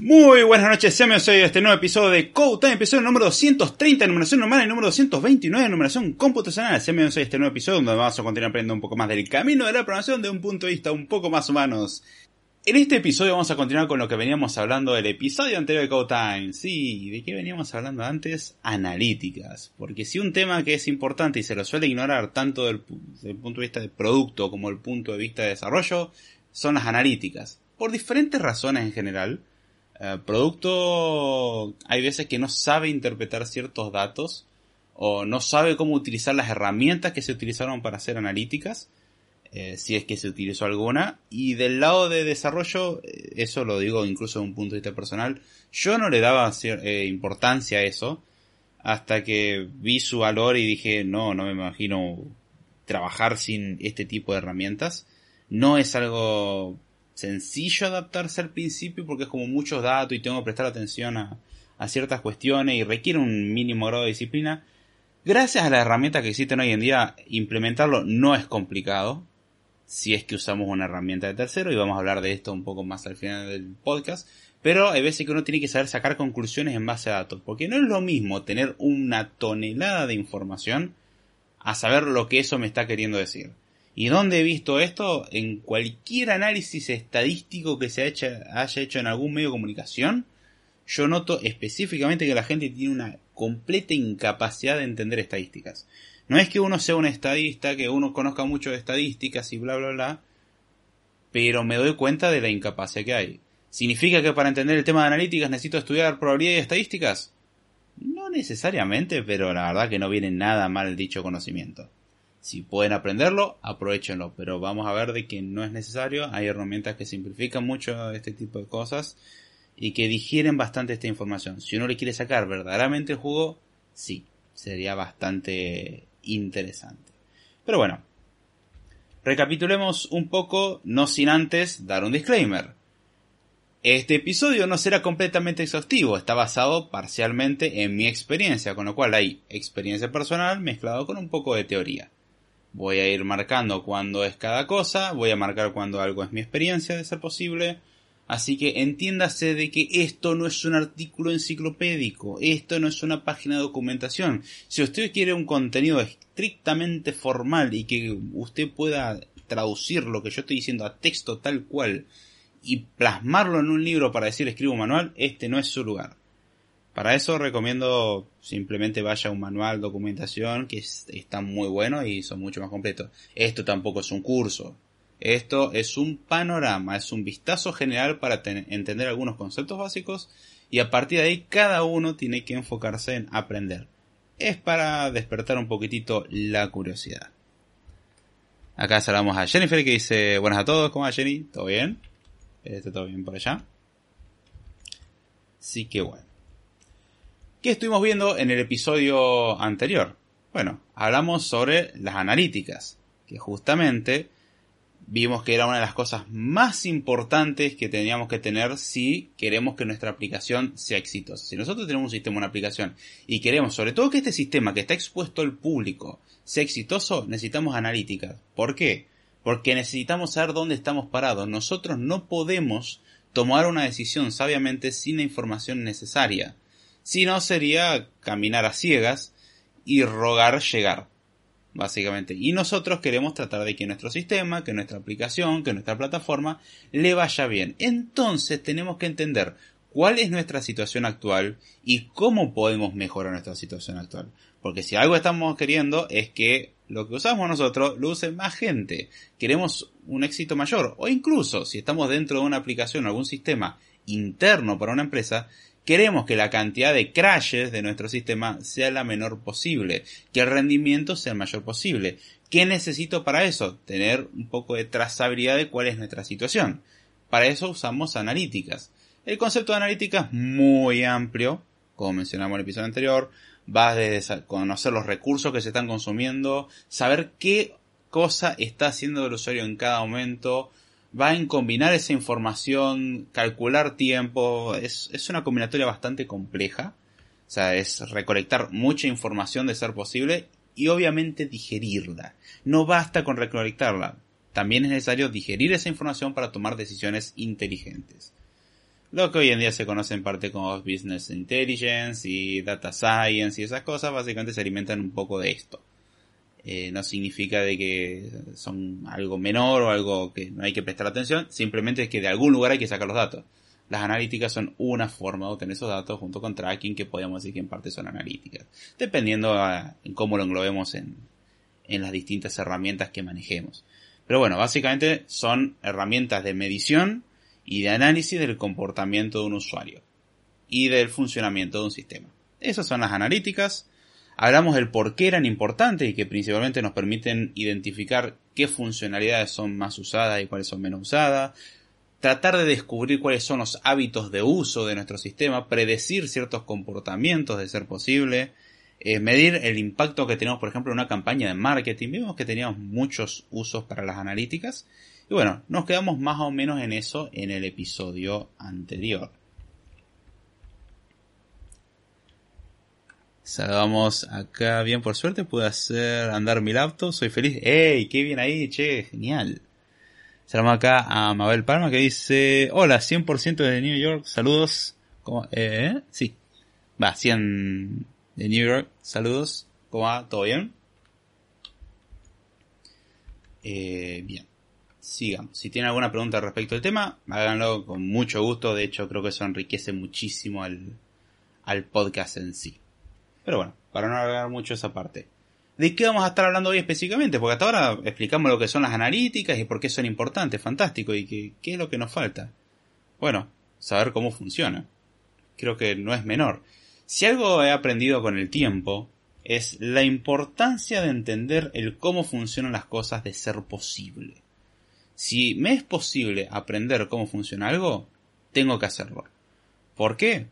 Muy buenas noches, sean bienvenidos a este nuevo episodio de Code Time, episodio número 230, numeración normal y número 229, numeración computacional. Sean bienvenidos a este nuevo episodio donde vamos a continuar aprendiendo un poco más del camino de la programación de un punto de vista un poco más humanos. En este episodio vamos a continuar con lo que veníamos hablando del episodio anterior de Code Time. Sí, ¿de qué veníamos hablando antes? Analíticas. Porque si un tema que es importante y se lo suele ignorar tanto del, del punto de vista de producto como el punto de vista de desarrollo, son las analíticas. Por diferentes razones en general eh, producto hay veces que no sabe interpretar ciertos datos o no sabe cómo utilizar las herramientas que se utilizaron para hacer analíticas, eh, si es que se utilizó alguna. Y del lado de desarrollo, eh, eso lo digo incluso de un punto de vista personal, yo no le daba importancia a eso hasta que vi su valor y dije, no, no me imagino trabajar sin este tipo de herramientas. No es algo sencillo adaptarse al principio porque es como muchos datos y tengo que prestar atención a, ciertas cuestiones y requiere un mínimo grado de disciplina. Gracias a las herramientas que existen hoy en día, implementarlo no es complicado. Si es que usamos una herramienta de tercero, y vamos a hablar de esto un poco más al final del podcast. Pero hay veces que uno tiene que saber sacar conclusiones en base a datos. Porque no es lo mismo tener una tonelada de información a saber lo que eso me está queriendo decir. ¿Y dónde he visto esto? En cualquier análisis estadístico que se haya hecho en algún medio de comunicación, yo noto específicamente que la gente tiene una completa incapacidad de entender estadísticas. No es que uno sea un estadista, que uno conozca mucho de estadísticas y bla bla bla, pero me doy cuenta de la incapacidad que hay. ¿Significa que para entender el tema de analíticas necesito estudiar probabilidad y estadísticas? No necesariamente, pero la verdad que no viene nada mal dicho conocimiento. Si pueden aprenderlo, aprovechenlo, pero vamos a ver de que no es necesario. Hay herramientas que simplifican mucho este tipo de cosas y que digieren bastante esta información. Si uno le quiere sacar verdaderamente el jugo, sí, sería bastante interesante. Pero bueno, recapitulemos un poco, no sin antes dar un disclaimer. Este episodio no será completamente exhaustivo, está basado parcialmente en mi experiencia, con lo cual hay experiencia personal mezclado con un poco de teoría. Voy a ir marcando cuándo es cada cosa, voy a marcar cuando algo es mi experiencia de ser posible. Así que entiéndase de que esto no es un artículo enciclopédico, esto no es una página de documentación. Si usted quiere un contenido estrictamente formal y que usted pueda traducir lo que yo estoy diciendo a texto tal cual y plasmarlo en un libro para decir escribo un manual, este no es su lugar. Para eso recomiendo simplemente vaya a un manual, documentación, que está muy bueno y son mucho más completos. Esto tampoco es un curso. Esto es un panorama, es un vistazo general para entender algunos conceptos básicos y a partir de ahí cada uno tiene que enfocarse en aprender. Es para despertar un poquitito la curiosidad. Acá saludamos a Jennifer que dice buenas a todos, ¿cómo va Jenny? ¿Todo bien? ¿Está todo bien por allá? Sí que bueno. ¿Qué estuvimos viendo en el episodio anterior? Bueno, hablamos sobre las analíticas, que justamente vimos que era una de las cosas más importantes que teníamos que tener si queremos que nuestra aplicación sea exitosa. Si nosotros tenemos un sistema, una aplicación, y queremos sobre todo que este sistema que está expuesto al público sea exitoso, necesitamos analíticas. ¿Por qué? Porque necesitamos saber dónde estamos parados. Nosotros no podemos tomar una decisión sabiamente sin la información necesaria. Si no, sería caminar a ciegas y rogar llegar, básicamente. Y nosotros queremos tratar de que nuestro sistema, que nuestra aplicación, que nuestra plataforma le vaya bien. Entonces tenemos que entender cuál es nuestra situación actual y cómo podemos mejorar nuestra situación actual. Porque si algo estamos queriendo es que lo que usamos nosotros lo use más gente. Queremos un éxito mayor. O incluso si estamos dentro de una aplicación o algún sistema interno para una empresa, Queremos que la cantidad de crashes de nuestro sistema sea la menor posible, que el rendimiento sea el mayor posible. ¿Qué necesito para eso? Tener un poco de trazabilidad de cuál es nuestra situación. Para eso usamos analíticas. El concepto de analítica es muy amplio, como mencionamos en el episodio anterior. Va desde conocer los recursos que se están consumiendo, saber qué cosa está haciendo el usuario en cada momento, va en combinar esa información, calcular tiempo, es, es una combinatoria bastante compleja. O sea, es recolectar mucha información de ser posible y obviamente digerirla. No basta con recolectarla. También es necesario digerir esa información para tomar decisiones inteligentes. Lo que hoy en día se conoce en parte como Business Intelligence y Data Science y esas cosas, básicamente se alimentan un poco de esto. Eh, no significa de que son algo menor o algo que no hay que prestar atención, simplemente es que de algún lugar hay que sacar los datos. Las analíticas son una forma de obtener esos datos junto con tracking que podemos decir que en parte son analíticas, dependiendo en cómo lo englobemos en, en las distintas herramientas que manejemos. Pero bueno, básicamente son herramientas de medición y de análisis del comportamiento de un usuario y del funcionamiento de un sistema. Esas son las analíticas. Hablamos del por qué eran importantes y que principalmente nos permiten identificar qué funcionalidades son más usadas y cuáles son menos usadas, tratar de descubrir cuáles son los hábitos de uso de nuestro sistema, predecir ciertos comportamientos de ser posible, eh, medir el impacto que tenemos, por ejemplo, en una campaña de marketing. Vimos que teníamos muchos usos para las analíticas. Y bueno, nos quedamos más o menos en eso en el episodio anterior. Salgamos acá bien por suerte, pude hacer andar mi laptop, soy feliz. ¡Ey! ¡Qué bien ahí! Che, genial. Saludamos acá a Mabel Palma que dice, hola, 100% de New York, saludos. ¿Cómo? ¿Eh? Sí. Va, 100 de New York, saludos. ¿Cómo va? ¿Todo bien? Eh, bien. Sigamos. Si tienen alguna pregunta respecto al tema, háganlo con mucho gusto. De hecho, creo que eso enriquece muchísimo al, al podcast en sí. Pero bueno, para no alargar mucho esa parte. ¿De qué vamos a estar hablando hoy específicamente? Porque hasta ahora explicamos lo que son las analíticas y por qué son importantes, fantástico, y qué, es lo que nos falta. Bueno, saber cómo funciona. Creo que no es menor. Si algo he aprendido con el tiempo, es la importancia de entender el cómo funcionan las cosas de ser posible. Si me es posible aprender cómo funciona algo, tengo que hacerlo. ¿Por qué?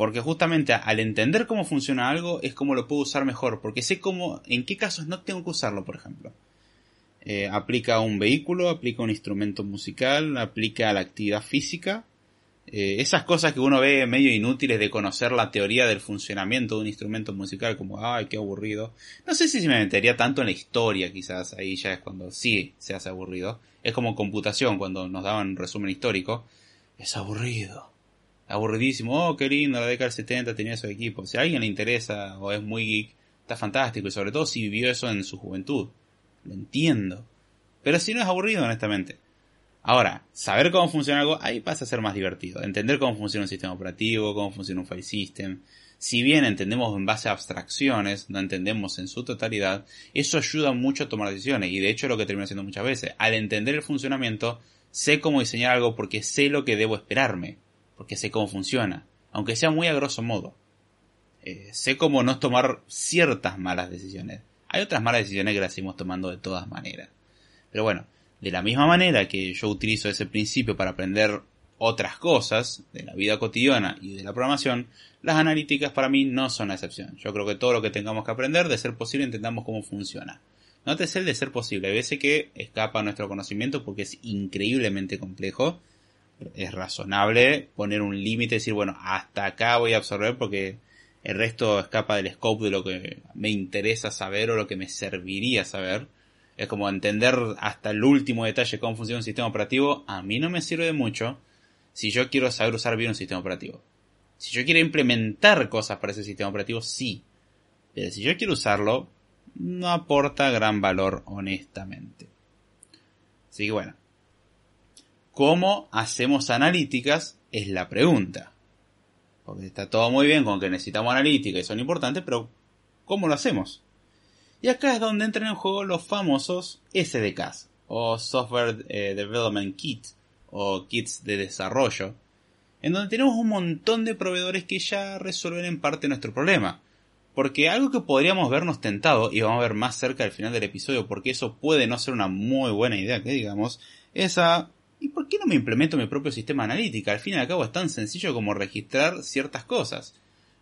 Porque justamente al entender cómo funciona algo es como lo puedo usar mejor, porque sé cómo, en qué casos no tengo que usarlo, por ejemplo. Eh, aplica a un vehículo, aplica a un instrumento musical, aplica a la actividad física. Eh, esas cosas que uno ve medio inútiles de conocer la teoría del funcionamiento de un instrumento musical, como, ay, qué aburrido. No sé si me metería tanto en la historia, quizás, ahí ya es cuando sí se hace aburrido. Es como computación, cuando nos daban un resumen histórico. Es aburrido aburridísimo, oh, qué lindo, la década del 70 tenía esos equipos. Si a alguien le interesa o es muy geek, está fantástico, y sobre todo si vivió eso en su juventud. Lo entiendo. Pero si no es aburrido, honestamente. Ahora, saber cómo funciona algo, ahí pasa a ser más divertido. Entender cómo funciona un sistema operativo, cómo funciona un file system. Si bien entendemos en base a abstracciones, no entendemos en su totalidad, eso ayuda mucho a tomar decisiones. Y de hecho es lo que termino haciendo muchas veces. Al entender el funcionamiento, sé cómo diseñar algo porque sé lo que debo esperarme porque sé cómo funciona, aunque sea muy a grosso modo. Eh, sé cómo no tomar ciertas malas decisiones. Hay otras malas decisiones que las seguimos tomando de todas maneras. Pero bueno, de la misma manera que yo utilizo ese principio para aprender otras cosas de la vida cotidiana y de la programación, las analíticas para mí no son la excepción. Yo creo que todo lo que tengamos que aprender, de ser posible, entendamos cómo funciona. Nótese el de ser posible. Hay veces que escapa nuestro conocimiento porque es increíblemente complejo es razonable poner un límite decir, bueno, hasta acá voy a absorber porque el resto escapa del scope de lo que me interesa saber o lo que me serviría saber. Es como entender hasta el último detalle cómo funciona un sistema operativo, a mí no me sirve de mucho si yo quiero saber usar bien un sistema operativo. Si yo quiero implementar cosas para ese sistema operativo, sí. Pero si yo quiero usarlo, no aporta gran valor honestamente. Así que bueno, ¿Cómo hacemos analíticas? Es la pregunta. Porque está todo muy bien con que necesitamos analíticas y son importantes, pero ¿cómo lo hacemos? Y acá es donde entran en juego los famosos SDKs, o Software eh, Development Kit, o kits de desarrollo, en donde tenemos un montón de proveedores que ya resuelven en parte nuestro problema. Porque algo que podríamos vernos tentado, y vamos a ver más cerca al final del episodio, porque eso puede no ser una muy buena idea, que digamos, es a ¿Y por qué no me implemento mi propio sistema analítico? Al fin y al cabo es tan sencillo como registrar ciertas cosas.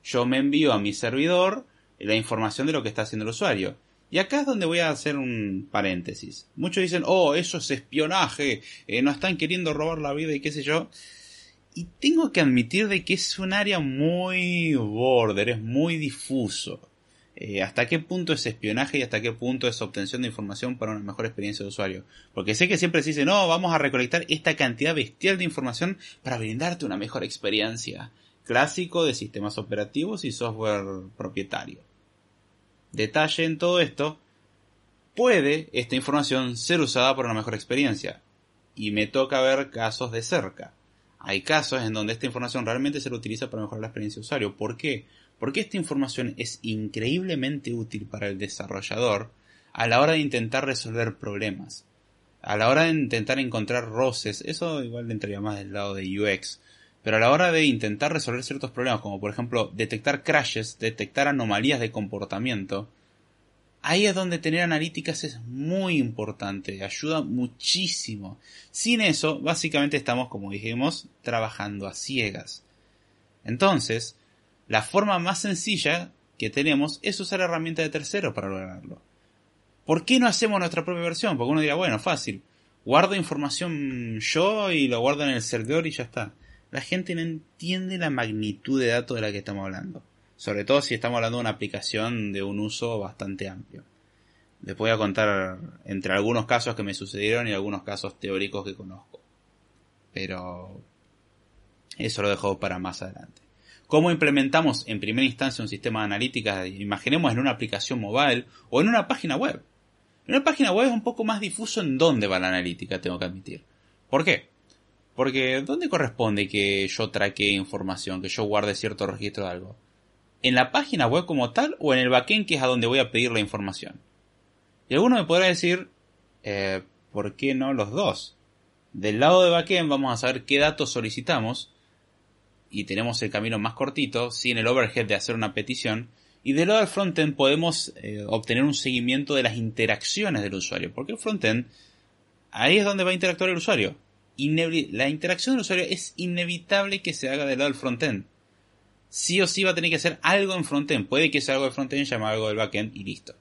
Yo me envío a mi servidor la información de lo que está haciendo el usuario. Y acá es donde voy a hacer un paréntesis. Muchos dicen, oh, eso es espionaje, eh, nos están queriendo robar la vida y qué sé yo. Y tengo que admitir de que es un área muy border, es muy difuso. Eh, hasta qué punto es espionaje y hasta qué punto es obtención de información para una mejor experiencia de usuario. Porque sé que siempre se dice, no, vamos a recolectar esta cantidad bestial de información para brindarte una mejor experiencia. Clásico de sistemas operativos y software propietario. Detalle en todo esto, puede esta información ser usada para una mejor experiencia. Y me toca ver casos de cerca. Hay casos en donde esta información realmente se utiliza para mejorar la experiencia de usuario. ¿Por qué? Porque esta información es increíblemente útil para el desarrollador a la hora de intentar resolver problemas. A la hora de intentar encontrar roces, eso igual entraría más del lado de UX, pero a la hora de intentar resolver ciertos problemas, como por ejemplo detectar crashes, detectar anomalías de comportamiento, ahí es donde tener analíticas es muy importante, ayuda muchísimo. Sin eso, básicamente estamos, como dijimos, trabajando a ciegas. Entonces, la forma más sencilla que tenemos es usar herramientas de terceros para lograrlo. ¿Por qué no hacemos nuestra propia versión? Porque uno dirá, bueno, fácil. Guardo información yo y lo guardo en el servidor y ya está. La gente no entiende la magnitud de datos de la que estamos hablando. Sobre todo si estamos hablando de una aplicación de un uso bastante amplio. Les voy a contar entre algunos casos que me sucedieron y algunos casos teóricos que conozco. Pero eso lo dejo para más adelante. ¿Cómo implementamos en primera instancia un sistema de analítica? Imaginemos en una aplicación mobile o en una página web. En una página web es un poco más difuso en dónde va la analítica, tengo que admitir. ¿Por qué? Porque ¿dónde corresponde que yo traquee información, que yo guarde cierto registro de algo? ¿En la página web como tal o en el backend que es a donde voy a pedir la información? Y alguno me podrá decir, eh, ¿por qué no los dos? Del lado de backend vamos a saber qué datos solicitamos y tenemos el camino más cortito, sin el overhead de hacer una petición. Y del lado del frontend podemos eh, obtener un seguimiento de las interacciones del usuario. Porque el frontend, ahí es donde va a interactuar el usuario. la interacción del usuario es inevitable que se haga del lado del frontend. Sí o sí va a tener que hacer algo en frontend. Puede que sea algo del frontend, llama algo del backend y listo.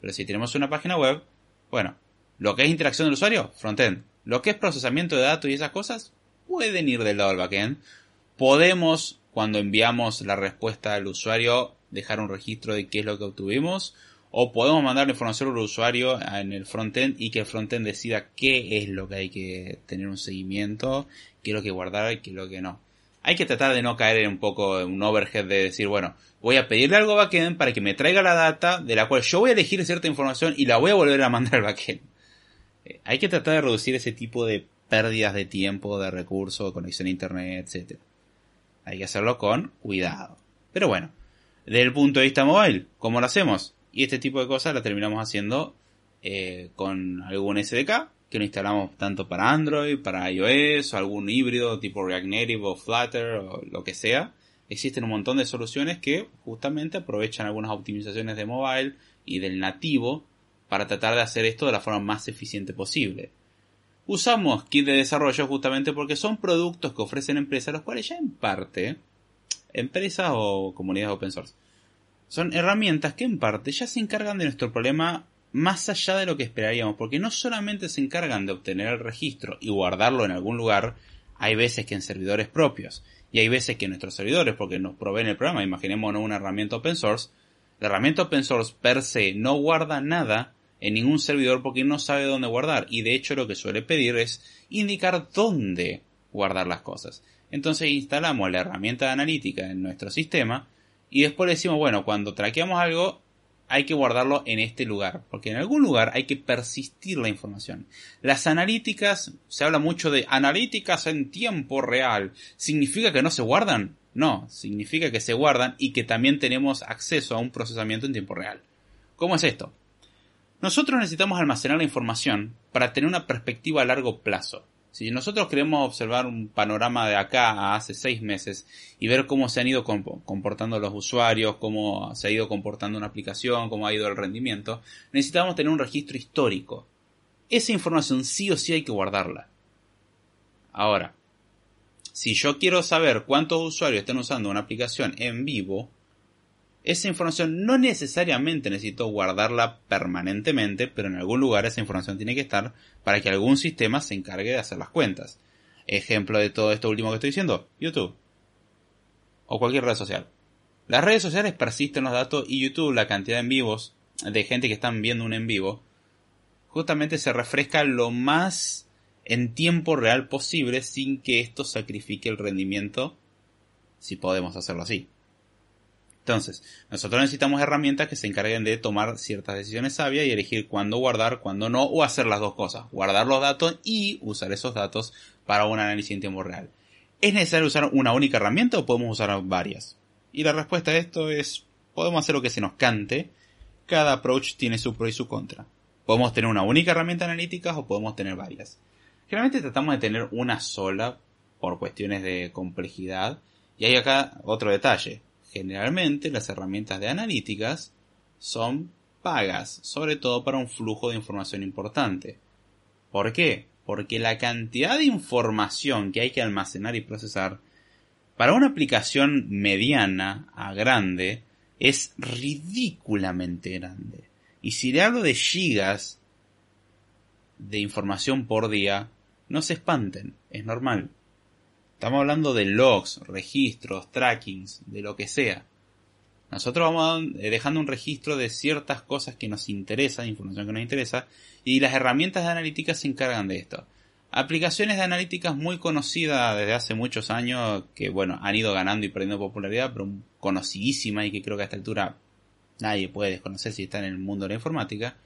Pero si tenemos una página web, bueno, lo que es interacción del usuario, frontend. Lo que es procesamiento de datos y esas cosas, pueden ir del lado del backend podemos, cuando enviamos la respuesta al usuario, dejar un registro de qué es lo que obtuvimos, o podemos mandar la información al usuario en el frontend y que el frontend decida qué es lo que hay que tener un seguimiento, qué es lo que guardar y qué es lo que no. Hay que tratar de no caer en un poco un overhead de decir, bueno, voy a pedirle algo backend para que me traiga la data de la cual yo voy a elegir cierta información y la voy a volver a mandar al backend. Eh, hay que tratar de reducir ese tipo de pérdidas de tiempo, de recursos, de conexión a internet, etcétera. Hay que hacerlo con cuidado. Pero bueno, desde el punto de vista móvil, ¿cómo lo hacemos? Y este tipo de cosas la terminamos haciendo eh, con algún SDK que lo instalamos tanto para Android, para iOS, o algún híbrido tipo React Native o Flutter o lo que sea. Existen un montón de soluciones que justamente aprovechan algunas optimizaciones de mobile y del nativo para tratar de hacer esto de la forma más eficiente posible. Usamos kit de desarrollo justamente porque son productos que ofrecen empresas, los cuales ya en parte, empresas o comunidades open source, son herramientas que en parte ya se encargan de nuestro problema más allá de lo que esperaríamos, porque no solamente se encargan de obtener el registro y guardarlo en algún lugar, hay veces que en servidores propios, y hay veces que nuestros servidores, porque nos proveen el programa, imaginémonos una herramienta open source, la herramienta open source per se no guarda nada en ningún servidor porque no sabe dónde guardar y de hecho lo que suele pedir es indicar dónde guardar las cosas. Entonces instalamos la herramienta de analítica en nuestro sistema y después le decimos, bueno, cuando traqueamos algo hay que guardarlo en este lugar, porque en algún lugar hay que persistir la información. Las analíticas, se habla mucho de analíticas en tiempo real. ¿Significa que no se guardan? No, significa que se guardan y que también tenemos acceso a un procesamiento en tiempo real. ¿Cómo es esto? Nosotros necesitamos almacenar la información para tener una perspectiva a largo plazo. Si nosotros queremos observar un panorama de acá a hace seis meses y ver cómo se han ido comportando los usuarios, cómo se ha ido comportando una aplicación, cómo ha ido el rendimiento, necesitamos tener un registro histórico. Esa información sí o sí hay que guardarla. Ahora, si yo quiero saber cuántos usuarios están usando una aplicación en vivo, esa información no necesariamente necesito guardarla permanentemente, pero en algún lugar esa información tiene que estar para que algún sistema se encargue de hacer las cuentas. Ejemplo de todo esto último que estoy diciendo, YouTube. O cualquier red social. Las redes sociales persisten los datos y YouTube, la cantidad de en vivos, de gente que están viendo un en vivo, justamente se refresca lo más en tiempo real posible sin que esto sacrifique el rendimiento, si podemos hacerlo así. Entonces, nosotros necesitamos herramientas que se encarguen de tomar ciertas decisiones sabias y elegir cuándo guardar, cuándo no, o hacer las dos cosas, guardar los datos y usar esos datos para un análisis en tiempo real. ¿Es necesario usar una única herramienta o podemos usar varias? Y la respuesta a esto es, podemos hacer lo que se nos cante, cada approach tiene su pro y su contra. Podemos tener una única herramienta analítica o podemos tener varias. Generalmente tratamos de tener una sola por cuestiones de complejidad. Y hay acá otro detalle. Generalmente las herramientas de analíticas son pagas, sobre todo para un flujo de información importante. ¿Por qué? Porque la cantidad de información que hay que almacenar y procesar para una aplicación mediana a grande es ridículamente grande. Y si le hablo de gigas de información por día, no se espanten, es normal. Estamos hablando de logs, registros, trackings, de lo que sea. Nosotros vamos eh, dejando un registro de ciertas cosas que nos interesan, información que nos interesa, y las herramientas de analítica se encargan de esto. Aplicaciones de analíticas muy conocidas desde hace muchos años, que bueno, han ido ganando y perdiendo popularidad, pero conocidísimas y que creo que a esta altura nadie puede desconocer si está en el mundo de la informática.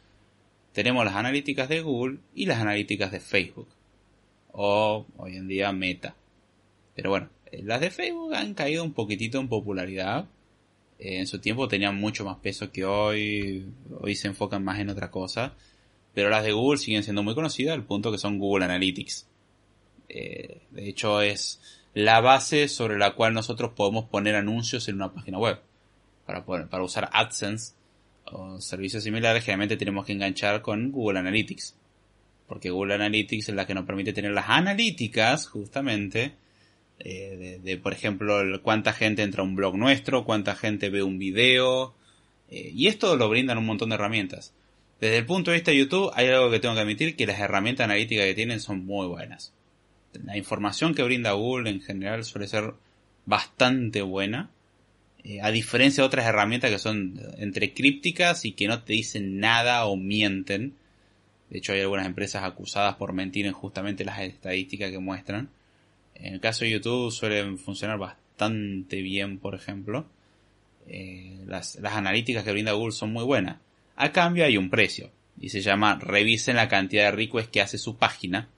Tenemos las analíticas de Google y las analíticas de Facebook o hoy en día Meta. Pero bueno, eh, las de Facebook han caído un poquitito en popularidad. Eh, en su tiempo tenían mucho más peso que hoy. Hoy se enfocan más en otra cosa. Pero las de Google siguen siendo muy conocidas al punto que son Google Analytics. Eh, de hecho es la base sobre la cual nosotros podemos poner anuncios en una página web. Para, para usar AdSense o servicios similares generalmente tenemos que enganchar con Google Analytics porque Google Analytics es la que nos permite tener las analíticas, justamente, eh, de, por ejemplo, cuánta gente entra a un blog nuestro, cuánta gente ve un video, eh, y esto lo brindan un montón de herramientas. Desde el punto de vista de YouTube, hay algo que tengo que admitir, que las herramientas analíticas que tienen son muy buenas. La información que brinda Google en general suele ser bastante buena, eh, a diferencia de otras herramientas que son entre crípticas y que no te dicen nada o mienten de hecho, hay algunas empresas acusadas por mentir en justamente las estadísticas que muestran. En el caso de YouTube suelen funcionar bastante bien, por ejemplo. Eh, las, analíticas que brinda Google son muy buenas. A cambio hay un precio. Y se llama revisen la cantidad de requests que hace su página.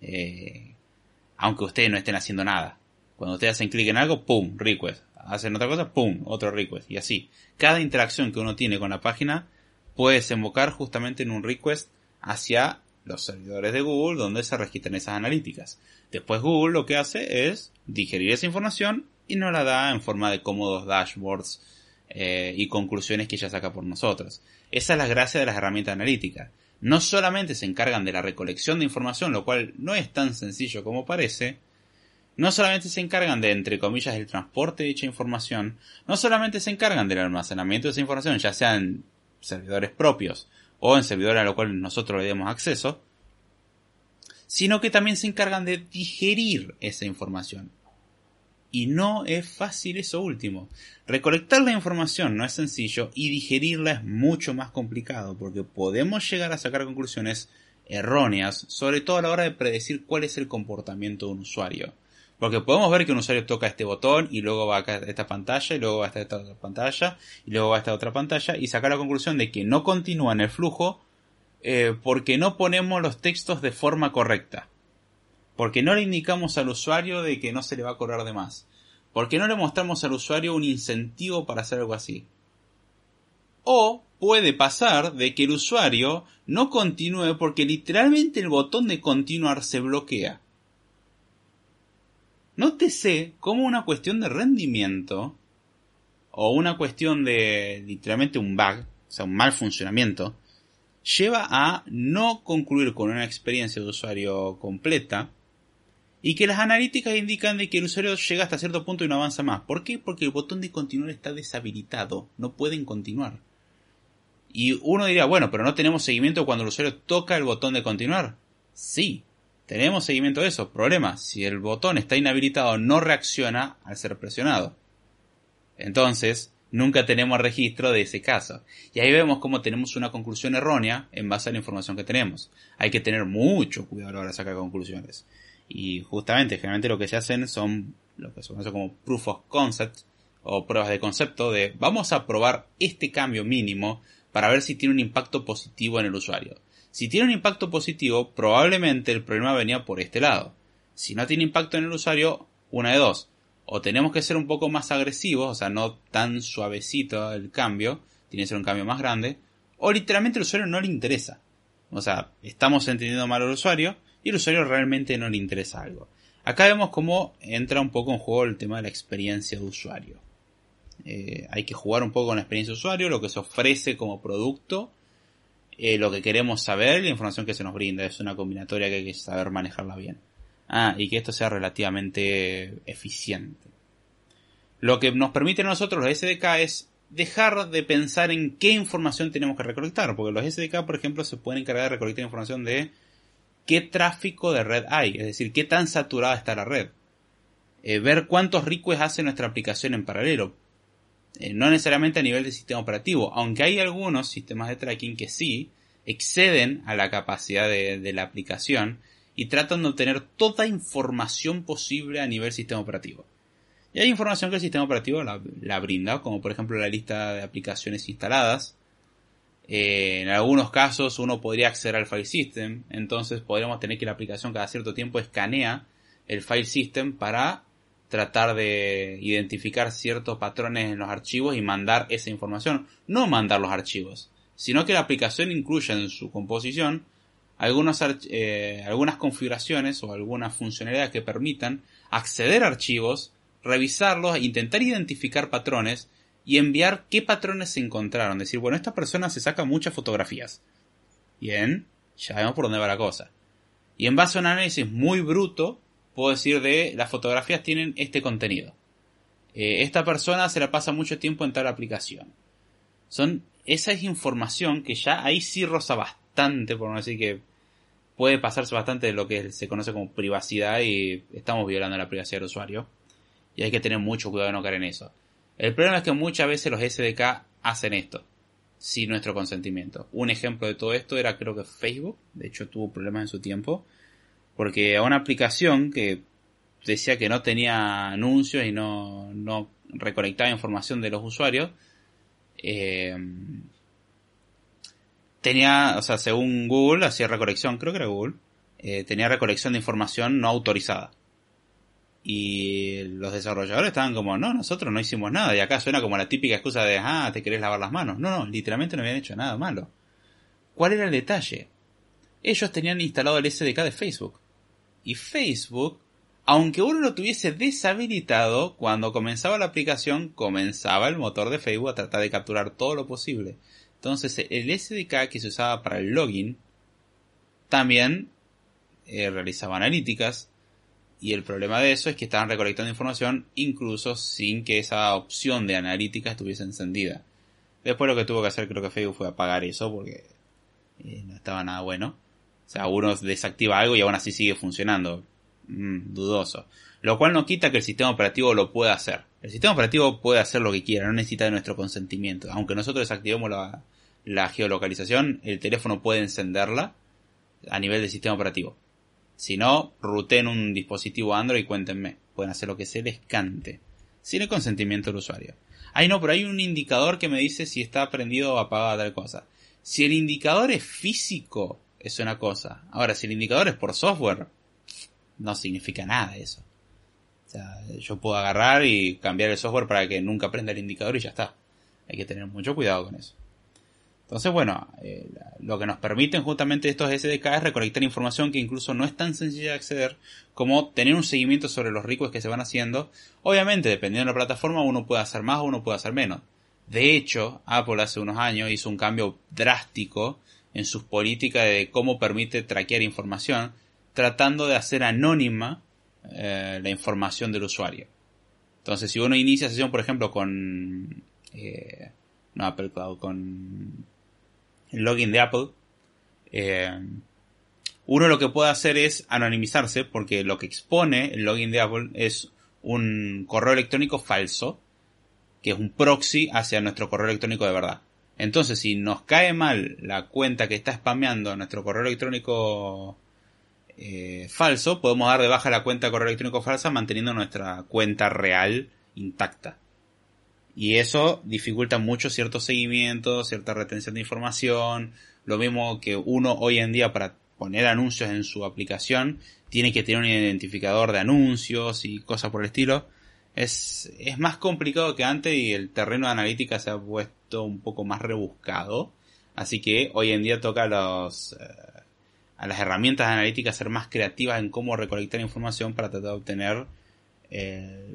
Eh, aunque ustedes no estén haciendo nada. Cuando ustedes hacen clic en algo, ¡pum! Request. Hacen otra cosa, ¡pum! Otro request. Y así. Cada interacción que uno tiene con la página puede desembocar justamente en un request hacia los servidores de Google donde se registran esas analíticas. Después Google lo que hace es digerir esa información y nos la da en forma de cómodos dashboards eh, y conclusiones que ella saca por nosotros. Esa es la gracia de las herramientas analíticas. No solamente se encargan de la recolección de información, lo cual no es tan sencillo como parece, no solamente se encargan de, entre comillas, el transporte de dicha información, no solamente se encargan del almacenamiento de esa información, ya sean servidores propios o en servidores a los cuales nosotros le demos acceso, sino que también se encargan de digerir esa información. Y no es fácil eso último. Recolectar la información no es sencillo y digerirla es mucho más complicado porque podemos llegar a sacar conclusiones erróneas, sobre todo a la hora de predecir cuál es el comportamiento de un usuario. Porque podemos ver que un usuario toca este botón y luego va a esta pantalla y luego va a esta otra pantalla y luego va a esta otra pantalla y sacar la conclusión de que no continúa en el flujo eh, porque no ponemos los textos de forma correcta. Porque no le indicamos al usuario de que no se le va a cobrar de más. Porque no le mostramos al usuario un incentivo para hacer algo así. O puede pasar de que el usuario no continúe porque literalmente el botón de continuar se bloquea. Nótese cómo una cuestión de rendimiento o una cuestión de literalmente un bug, o sea, un mal funcionamiento, lleva a no concluir con una experiencia de usuario completa y que las analíticas indican de que el usuario llega hasta cierto punto y no avanza más. ¿Por qué? Porque el botón de continuar está deshabilitado, no pueden continuar. Y uno diría, bueno, pero no tenemos seguimiento cuando el usuario toca el botón de continuar. Sí, tenemos seguimiento de eso. Problema, si el botón está inhabilitado no reacciona al ser presionado. Entonces, nunca tenemos registro de ese caso. Y ahí vemos cómo tenemos una conclusión errónea en base a la información que tenemos. Hay que tener mucho cuidado a la hora de sacar conclusiones. Y justamente, generalmente lo que se hacen son lo que se conoce como proof of concept o pruebas de concepto de vamos a probar este cambio mínimo para ver si tiene un impacto positivo en el usuario. Si tiene un impacto positivo, probablemente el problema venía por este lado. Si no tiene impacto en el usuario, una de dos o tenemos que ser un poco más agresivos, o sea, no tan suavecito el cambio, tiene que ser un cambio más grande, o literalmente al usuario no le interesa. O sea, estamos entendiendo mal al usuario y al usuario realmente no le interesa algo. Acá vemos cómo entra un poco en juego el tema de la experiencia de usuario. Eh, hay que jugar un poco con la experiencia de usuario, lo que se ofrece como producto, eh, lo que queremos saber, la información que se nos brinda. Es una combinatoria que hay que saber manejarla bien. Ah, y que esto sea relativamente eficiente. Lo que nos permite a nosotros los SDK es dejar de pensar en qué información tenemos que recolectar, porque los SDK, por ejemplo, se pueden encargar de recolectar información de qué tráfico de red hay, es decir, qué tan saturada está la red. Eh, ver cuántos requests hace nuestra aplicación en paralelo. Eh, no necesariamente a nivel de sistema operativo, aunque hay algunos sistemas de tracking que sí exceden a la capacidad de la aplicación y tratan de obtener toda información posible a nivel sistema operativo. Y hay información que el sistema operativo la, brinda, como por ejemplo la lista de aplicaciones instaladas. Eh, en algunos casos uno podría acceder al file system, entonces podríamos tener que la aplicación cada cierto tiempo escanea el file system para tratar de identificar ciertos patrones en los archivos y mandar esa información. No mandar los archivos, sino que la aplicación incluya en su composición eh, algunas configuraciones o algunas funcionalidades que permitan acceder a archivos, revisarlos, intentar identificar patrones y enviar qué patrones se encontraron. Decir, bueno, esta persona se saca muchas fotografías. Bien, ya vemos por dónde va la cosa. Y en base a un análisis muy bruto, puedo decir de las fotografías tienen este contenido. Eh, esta persona se la pasa mucho tiempo en tal aplicación. Son, esa es información que ya ahí sí roza bastante, por no decir que puede pasarse bastante de lo que se conoce como privacidad y estamos violando la privacidad del usuario. Y hay que tener mucho cuidado de no caer en eso. El problema es que muchas veces los SDK hacen esto, sin nuestro consentimiento. Un ejemplo de todo esto era creo que Facebook, de hecho tuvo problemas en su tiempo, porque a una aplicación que decía que no tenía anuncios y no, no recolectaba información de los usuarios, eh, tenía, o sea, según Google, hacía recolección, creo que era Google, eh, tenía recolección de información no autorizada. Y los desarrolladores estaban como, no, nosotros no hicimos nada. Y acá suena como la típica excusa de, ah, te querés lavar las manos. No, no, literalmente no habían hecho nada malo. ¿Cuál era el detalle? Ellos tenían instalado el SDK de Facebook. Y Facebook, aunque uno lo tuviese deshabilitado, cuando comenzaba la aplicación, comenzaba el motor de Facebook a tratar de capturar todo lo posible. Entonces el SDK que se usaba para el login también eh, realizaba analíticas y el problema de eso es que estaban recolectando información incluso sin que esa opción de analítica estuviese encendida. Después lo que tuvo que hacer creo que Facebook fue apagar eso porque eh, no estaba nada bueno. Sea, uno desactiva algo y aún así sigue funcionando. Mm, dudoso. Lo cual no quita que el sistema operativo lo pueda hacer. El sistema operativo puede hacer lo que quiera, no necesita de nuestro consentimiento. Aunque nosotros desactivemos la, geolocalización, el teléfono puede encenderla a nivel del sistema operativo. Si no, en un dispositivo Android y cuéntenme. Pueden hacer lo que se les cante. Sin el consentimiento del usuario. Ay no, pero hay un indicador que me dice si está prendido o apagado tal cosa. Si el indicador es físico, es una cosa. Ahora, si el indicador es por software, no significa nada eso. O sea, yo puedo agarrar y cambiar el software para que nunca prenda el indicador y ya está. Hay que tener mucho cuidado con eso. Entonces, bueno, eh, lo que nos permiten justamente estos SDK es recolectar información que incluso no es tan sencilla de acceder como tener un seguimiento sobre los requests que se van haciendo. Obviamente, dependiendo de la plataforma, uno puede hacer más o uno puede hacer menos. De hecho, Apple hace unos años hizo un cambio drástico en sus políticas de cómo permite traquear información, tratando de hacer anónima eh, la información del usuario. Entonces, si uno inicia sesión, por ejemplo, con eh, no Apple Cloud, con el login de Apple, eh, uno lo que puede hacer es anonimizarse porque lo que expone el login de Apple es un correo electrónico falso que es un proxy hacia nuestro correo electrónico de verdad. Entonces, si nos cae mal la cuenta que está spameando nuestro correo electrónico eh, falso, podemos dar de baja la cuenta de correo electrónico falsa manteniendo nuestra cuenta real intacta. Y eso dificulta mucho cierto seguimiento, cierta retención de información. Lo mismo que uno hoy en día para poner anuncios en su aplicación tiene que tener un identificador de anuncios y cosas por el estilo. Es, es más complicado que antes y el terreno de analítica se ha puesto un poco más rebuscado. Así que hoy en día toca eh, a las herramientas analíticas ser más creativas en cómo recolectar información para tratar de obtener eh,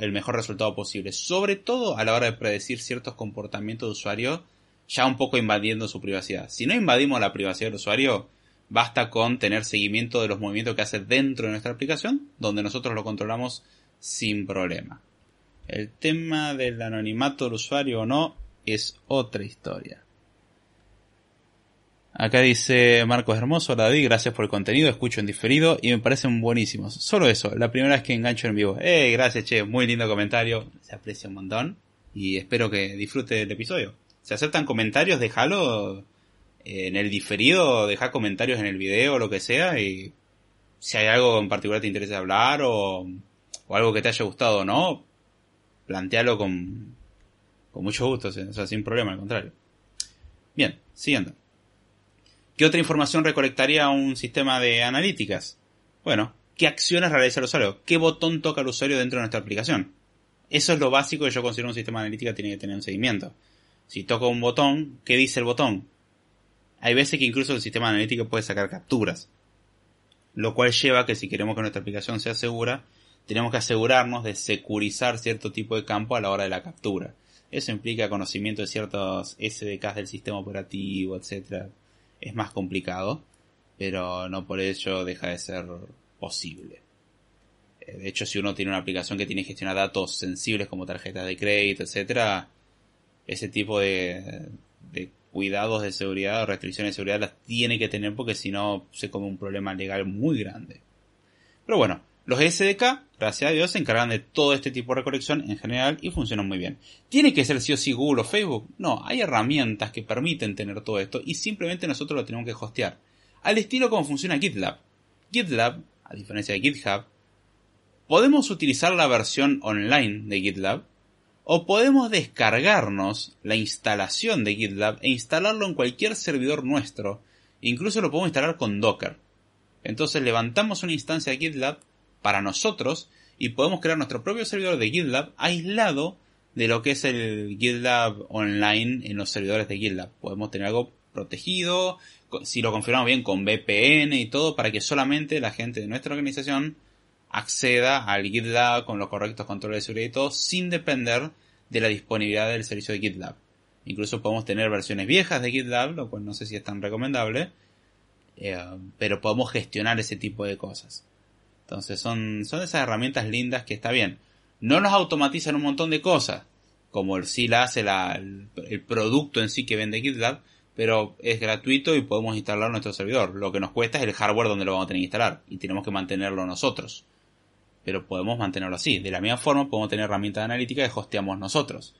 el mejor resultado posible. Sobre todo a la hora de predecir ciertos comportamientos de usuario, ya un poco invadiendo su privacidad. Si no invadimos la privacidad del usuario, basta con tener seguimiento de los movimientos que hace dentro de nuestra aplicación, donde nosotros lo controlamos sin problema. El tema del anonimato del usuario o no es otra historia. Acá dice Marcos Hermoso, hola David, gracias por el contenido, escucho en diferido y me parecen buenísimos. Solo eso, la primera vez que engancho en vivo. Eh, gracias, che, muy lindo comentario, se aprecia un montón y espero que disfrute del episodio. Si aceptan comentarios, déjalo eh, en el diferido, deja comentarios en el video lo que sea y si hay algo en particular te interesa hablar o o algo que te haya gustado o no, plantealo con, con mucho gusto, sin problema, al contrario. Bien, siguiendo. ¿Qué otra información recolectaría un sistema de analíticas? Bueno, ¿qué acciones realiza el usuario? ¿Qué botón toca el usuario dentro de nuestra aplicación? Eso es lo básico que yo considero un sistema de analítica tiene que tener un seguimiento. Si toco un botón, ¿qué dice el botón? Hay veces que incluso el sistema de analítica puede sacar capturas. Lo cual lleva a que si queremos que nuestra aplicación sea segura, tenemos que asegurarnos de securizar cierto tipo de campo a la hora de la captura. Eso implica conocimiento de ciertos SDKs del sistema operativo, etc. Es más complicado, pero no por ello deja de ser posible. Eh, de hecho, si uno tiene una aplicación que tiene que gestionar datos sensibles como tarjetas de crédito, etc., ese tipo de, de cuidados de seguridad o restricciones de seguridad las tiene que tener porque si no se come un problema legal muy grande. Pero bueno, los SDK, gracias a Dios, se encargan de todo este tipo de recolección en general y funcionan muy bien. ¿Tiene que ser sí o sí Google o Facebook? No, hay herramientas que permiten tener todo esto y simplemente nosotros lo tenemos que hostear. Al estilo como funciona GitLab. GitLab, a diferencia de GitHub, podemos utilizar la versión online de GitLab o podemos descargarnos la instalación de GitLab e instalarlo en cualquier servidor nuestro. Incluso lo podemos instalar con Docker. Entonces levantamos una instancia de GitLab para nosotros y podemos crear nuestro propio servidor de GitLab aislado de lo que es el GitLab online en los servidores de GitLab. Podemos tener algo protegido, si lo configuramos bien con VPN y todo, para que solamente la gente de nuestra organización acceda al GitLab con los correctos controles de seguridad y todo, sin depender de la disponibilidad del servicio de GitLab. Incluso podemos tener versiones viejas de GitLab, lo cual no sé si es tan recomendable, eh, pero podemos gestionar ese tipo de cosas. Entonces son, son esas herramientas lindas que está bien. No nos automatizan un montón de cosas, como el sí la hace el, producto en sí que vende GitLab, pero es gratuito y podemos instalarlo en nuestro servidor. Lo que nos cuesta es el hardware donde lo vamos a tener que instalar y tenemos que mantenerlo nosotros. Pero podemos mantenerlo así. De la misma forma podemos tener herramientas analíticas que hosteamos nosotros.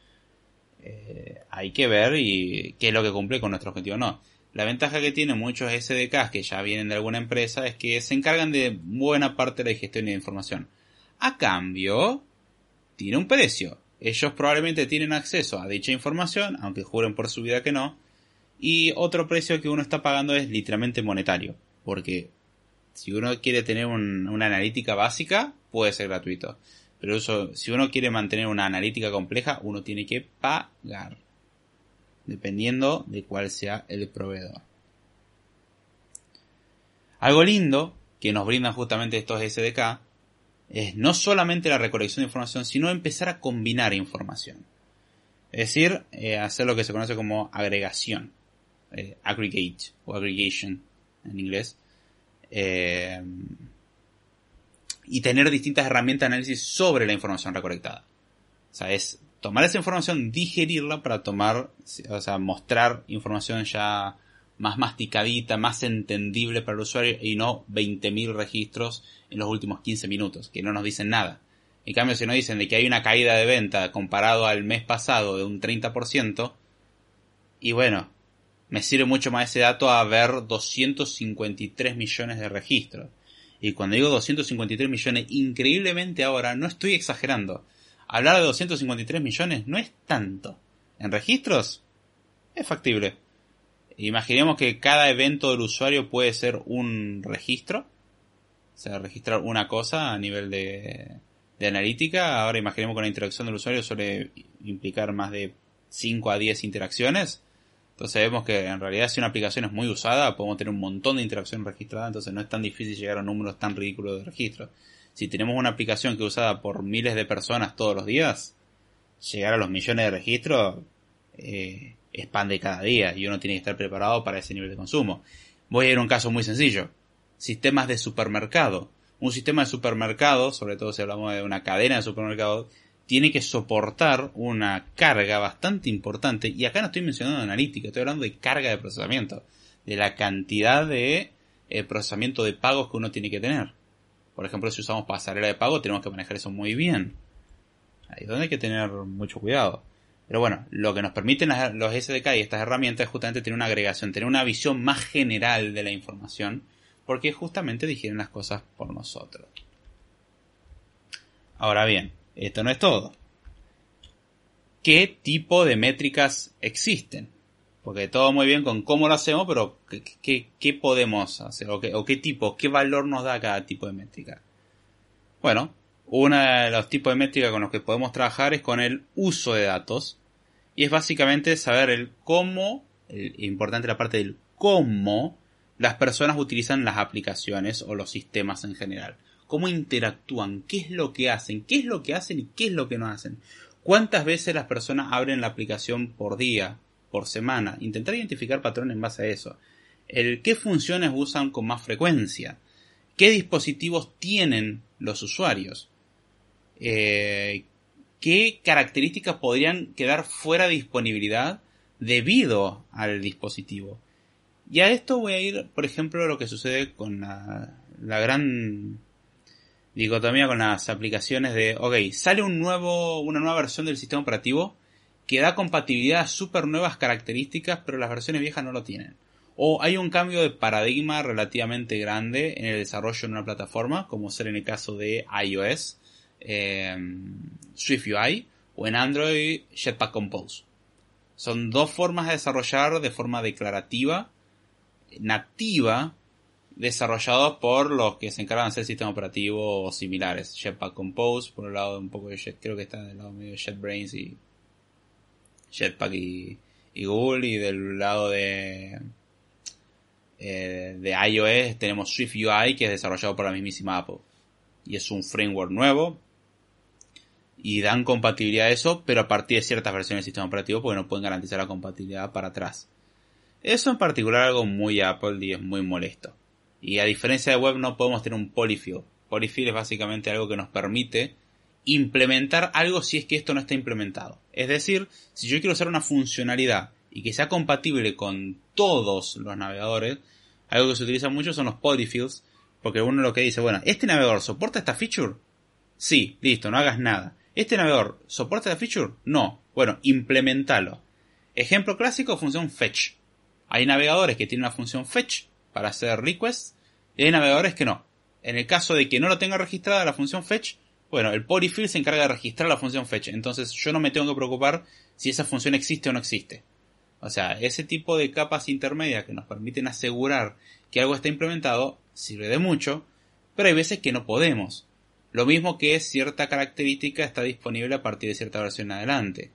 Eh, hay que ver y qué es lo que cumple con nuestro objetivo o no. La ventaja que tienen muchos SDKs que ya vienen de alguna empresa es que se encargan de buena parte de la gestión de información. A cambio, tiene un precio. Ellos probablemente tienen acceso a dicha información, aunque juren por su vida que no. Y otro precio que uno está pagando es literalmente monetario. Porque si uno quiere tener una analítica básica, puede ser gratuito. Pero si uno quiere mantener una analítica compleja, uno tiene que pagar dependiendo de cuál sea el proveedor. Algo lindo que nos brindan justamente estos SDK es no solamente la recolección de información, sino empezar a combinar información. Es decir, eh, hacer lo que se conoce como agregación, eh, aggregate o aggregation en inglés, eh, y tener distintas herramientas de análisis sobre la información recolectada. O sea, es tomar esa información, digerirla para tomar, o sea, mostrar información ya más masticadita, más entendible para el usuario y no 20.000 registros en los últimos 15 minutos, que no nos dicen nada. En cambio, si nos dicen de que hay una caída de venta comparado al mes pasado de un 30%, y bueno, me sirve mucho más ese dato a ver 253 millones de registros. Y cuando digo 253 millones, increíblemente ahora, no estoy exagerando. Hablar de 253 millones no es tanto. En registros, es factible. Imaginemos que cada evento del usuario puede ser un registro. O sea, registrar una cosa a nivel de, de analítica. Ahora imaginemos que una interacción del usuario suele implicar más de 5 a 10 interacciones. Entonces vemos que en realidad si una aplicación es muy usada, podemos tener un montón de interacciones registradas, entonces no es tan difícil llegar a números tan ridículos de registro. Si tenemos una aplicación que es usada por miles de personas todos los días, llegar a los millones de registros eh, expande cada día y uno tiene que estar preparado para ese nivel de consumo. Voy a ir a un caso muy sencillo. Sistemas de supermercado. Un sistema de supermercado, sobre todo si hablamos de una cadena de supermercados, tiene que soportar una carga bastante importante. Y acá no estoy mencionando analítica, estoy hablando de carga de procesamiento. De la cantidad de eh, procesamiento de pagos que uno tiene que tener. Por ejemplo, si usamos pasarela de pago, tenemos que manejar eso muy bien. Ahí es donde hay que tener mucho cuidado. Pero bueno, lo que nos permiten los SDK y estas herramientas es justamente tener una agregación, tener una visión más general de la información, porque justamente digieren las cosas por nosotros. Ahora bien, esto no es todo. ¿Qué tipo de métricas existen? Porque todo muy bien con cómo lo hacemos, pero ¿qué, podemos hacer? ¿O qué, ¿O qué tipo, qué valor nos da cada tipo de métrica? Bueno, uno de los tipos de métrica con los que podemos trabajar es con el uso de datos. Y es básicamente saber el cómo, importante la parte del cómo las personas utilizan las aplicaciones o los sistemas en general. Cómo interactúan, qué es lo que hacen, qué es lo que hacen y qué es lo que no hacen. ¿Cuántas veces las personas abren la aplicación por día, por semana? Intentar identificar patrones en base a eso. El qué funciones usan con más frecuencia. ¿Qué dispositivos tienen los usuarios? Eh, qué características podrían quedar fuera de disponibilidad debido al dispositivo. Y a esto voy a ir, por ejemplo, lo que sucede con la, gran dicotomía con las aplicaciones de, ok, sale un nuevo, una nueva versión del sistema operativo que da compatibilidad a súper nuevas características, pero las versiones viejas no lo tienen. O hay un cambio de paradigma relativamente grande en el desarrollo de una plataforma, como ser en el caso de iOS, eh, Swift UI o en Android Jetpack Compose. Son dos formas de desarrollar de forma declarativa, nativa, desarrollados por los que se encargan de hacer sistema operativo o similares. Jetpack Compose, por el lado un poco de Jet, creo que está del lado medio de JetBrains y Jetpack y, Google, y del lado de eh, de iOS tenemos Swift UI que es desarrollado por la mismísima Apple y es un framework nuevo y dan compatibilidad a eso, pero a partir de ciertas versiones del sistema operativo porque no pueden garantizar la compatibilidad para atrás. Eso en particular es algo muy Apple y es muy molesto. Y a diferencia de web no podemos tener un polyfill. Polyfill es básicamente algo que nos permite implementar algo si es que esto no está implementado. Es decir, si yo quiero usar una funcionalidad y que sea compatible con todos los navegadores, algo que se utiliza mucho son los polyfills, porque uno lo que dice, bueno, ¿este navegador soporta esta feature? Sí, listo, no hagas nada. ¿Este navegador soporta la feature? No. Bueno, implementalo. Ejemplo clásico, función fetch. Hay navegadores que tienen la función fetch para hacer requests y hay navegadores que no. En el caso de que no lo tenga registrada la función fetch, bueno, el polyfill se encarga de registrar la función fetch. Entonces yo no me tengo que preocupar si esa función existe o no existe. O sea, ese tipo de capas intermedias que nos permiten asegurar que algo está implementado sirve de mucho, pero hay veces que no podemos. Lo mismo que cierta característica está disponible a partir de cierta versión en adelante.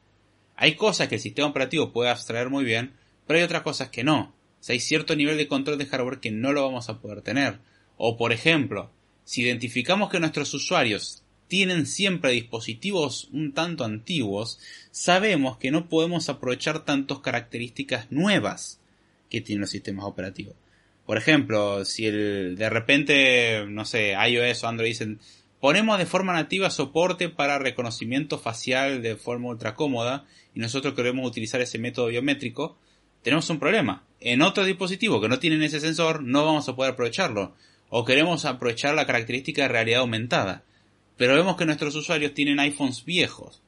Hay cosas que el sistema operativo puede abstraer muy bien, pero hay otras cosas que no. O hay cierto nivel de control de hardware que no lo vamos a poder tener. O por ejemplo, si identificamos que nuestros usuarios tienen siempre dispositivos un tanto antiguos, sabemos que no podemos aprovechar tantas características nuevas que tienen los sistemas operativos. Por ejemplo, si el, de repente, no sé, iOS o Android dicen, Ponemos de forma nativa soporte para reconocimiento facial de forma ultra cómoda y nosotros queremos utilizar ese método biométrico, tenemos un problema. En otros dispositivos que no tienen ese sensor no vamos a poder aprovecharlo. O queremos aprovechar la característica de realidad aumentada. Pero vemos que nuestros usuarios tienen iPhones viejos.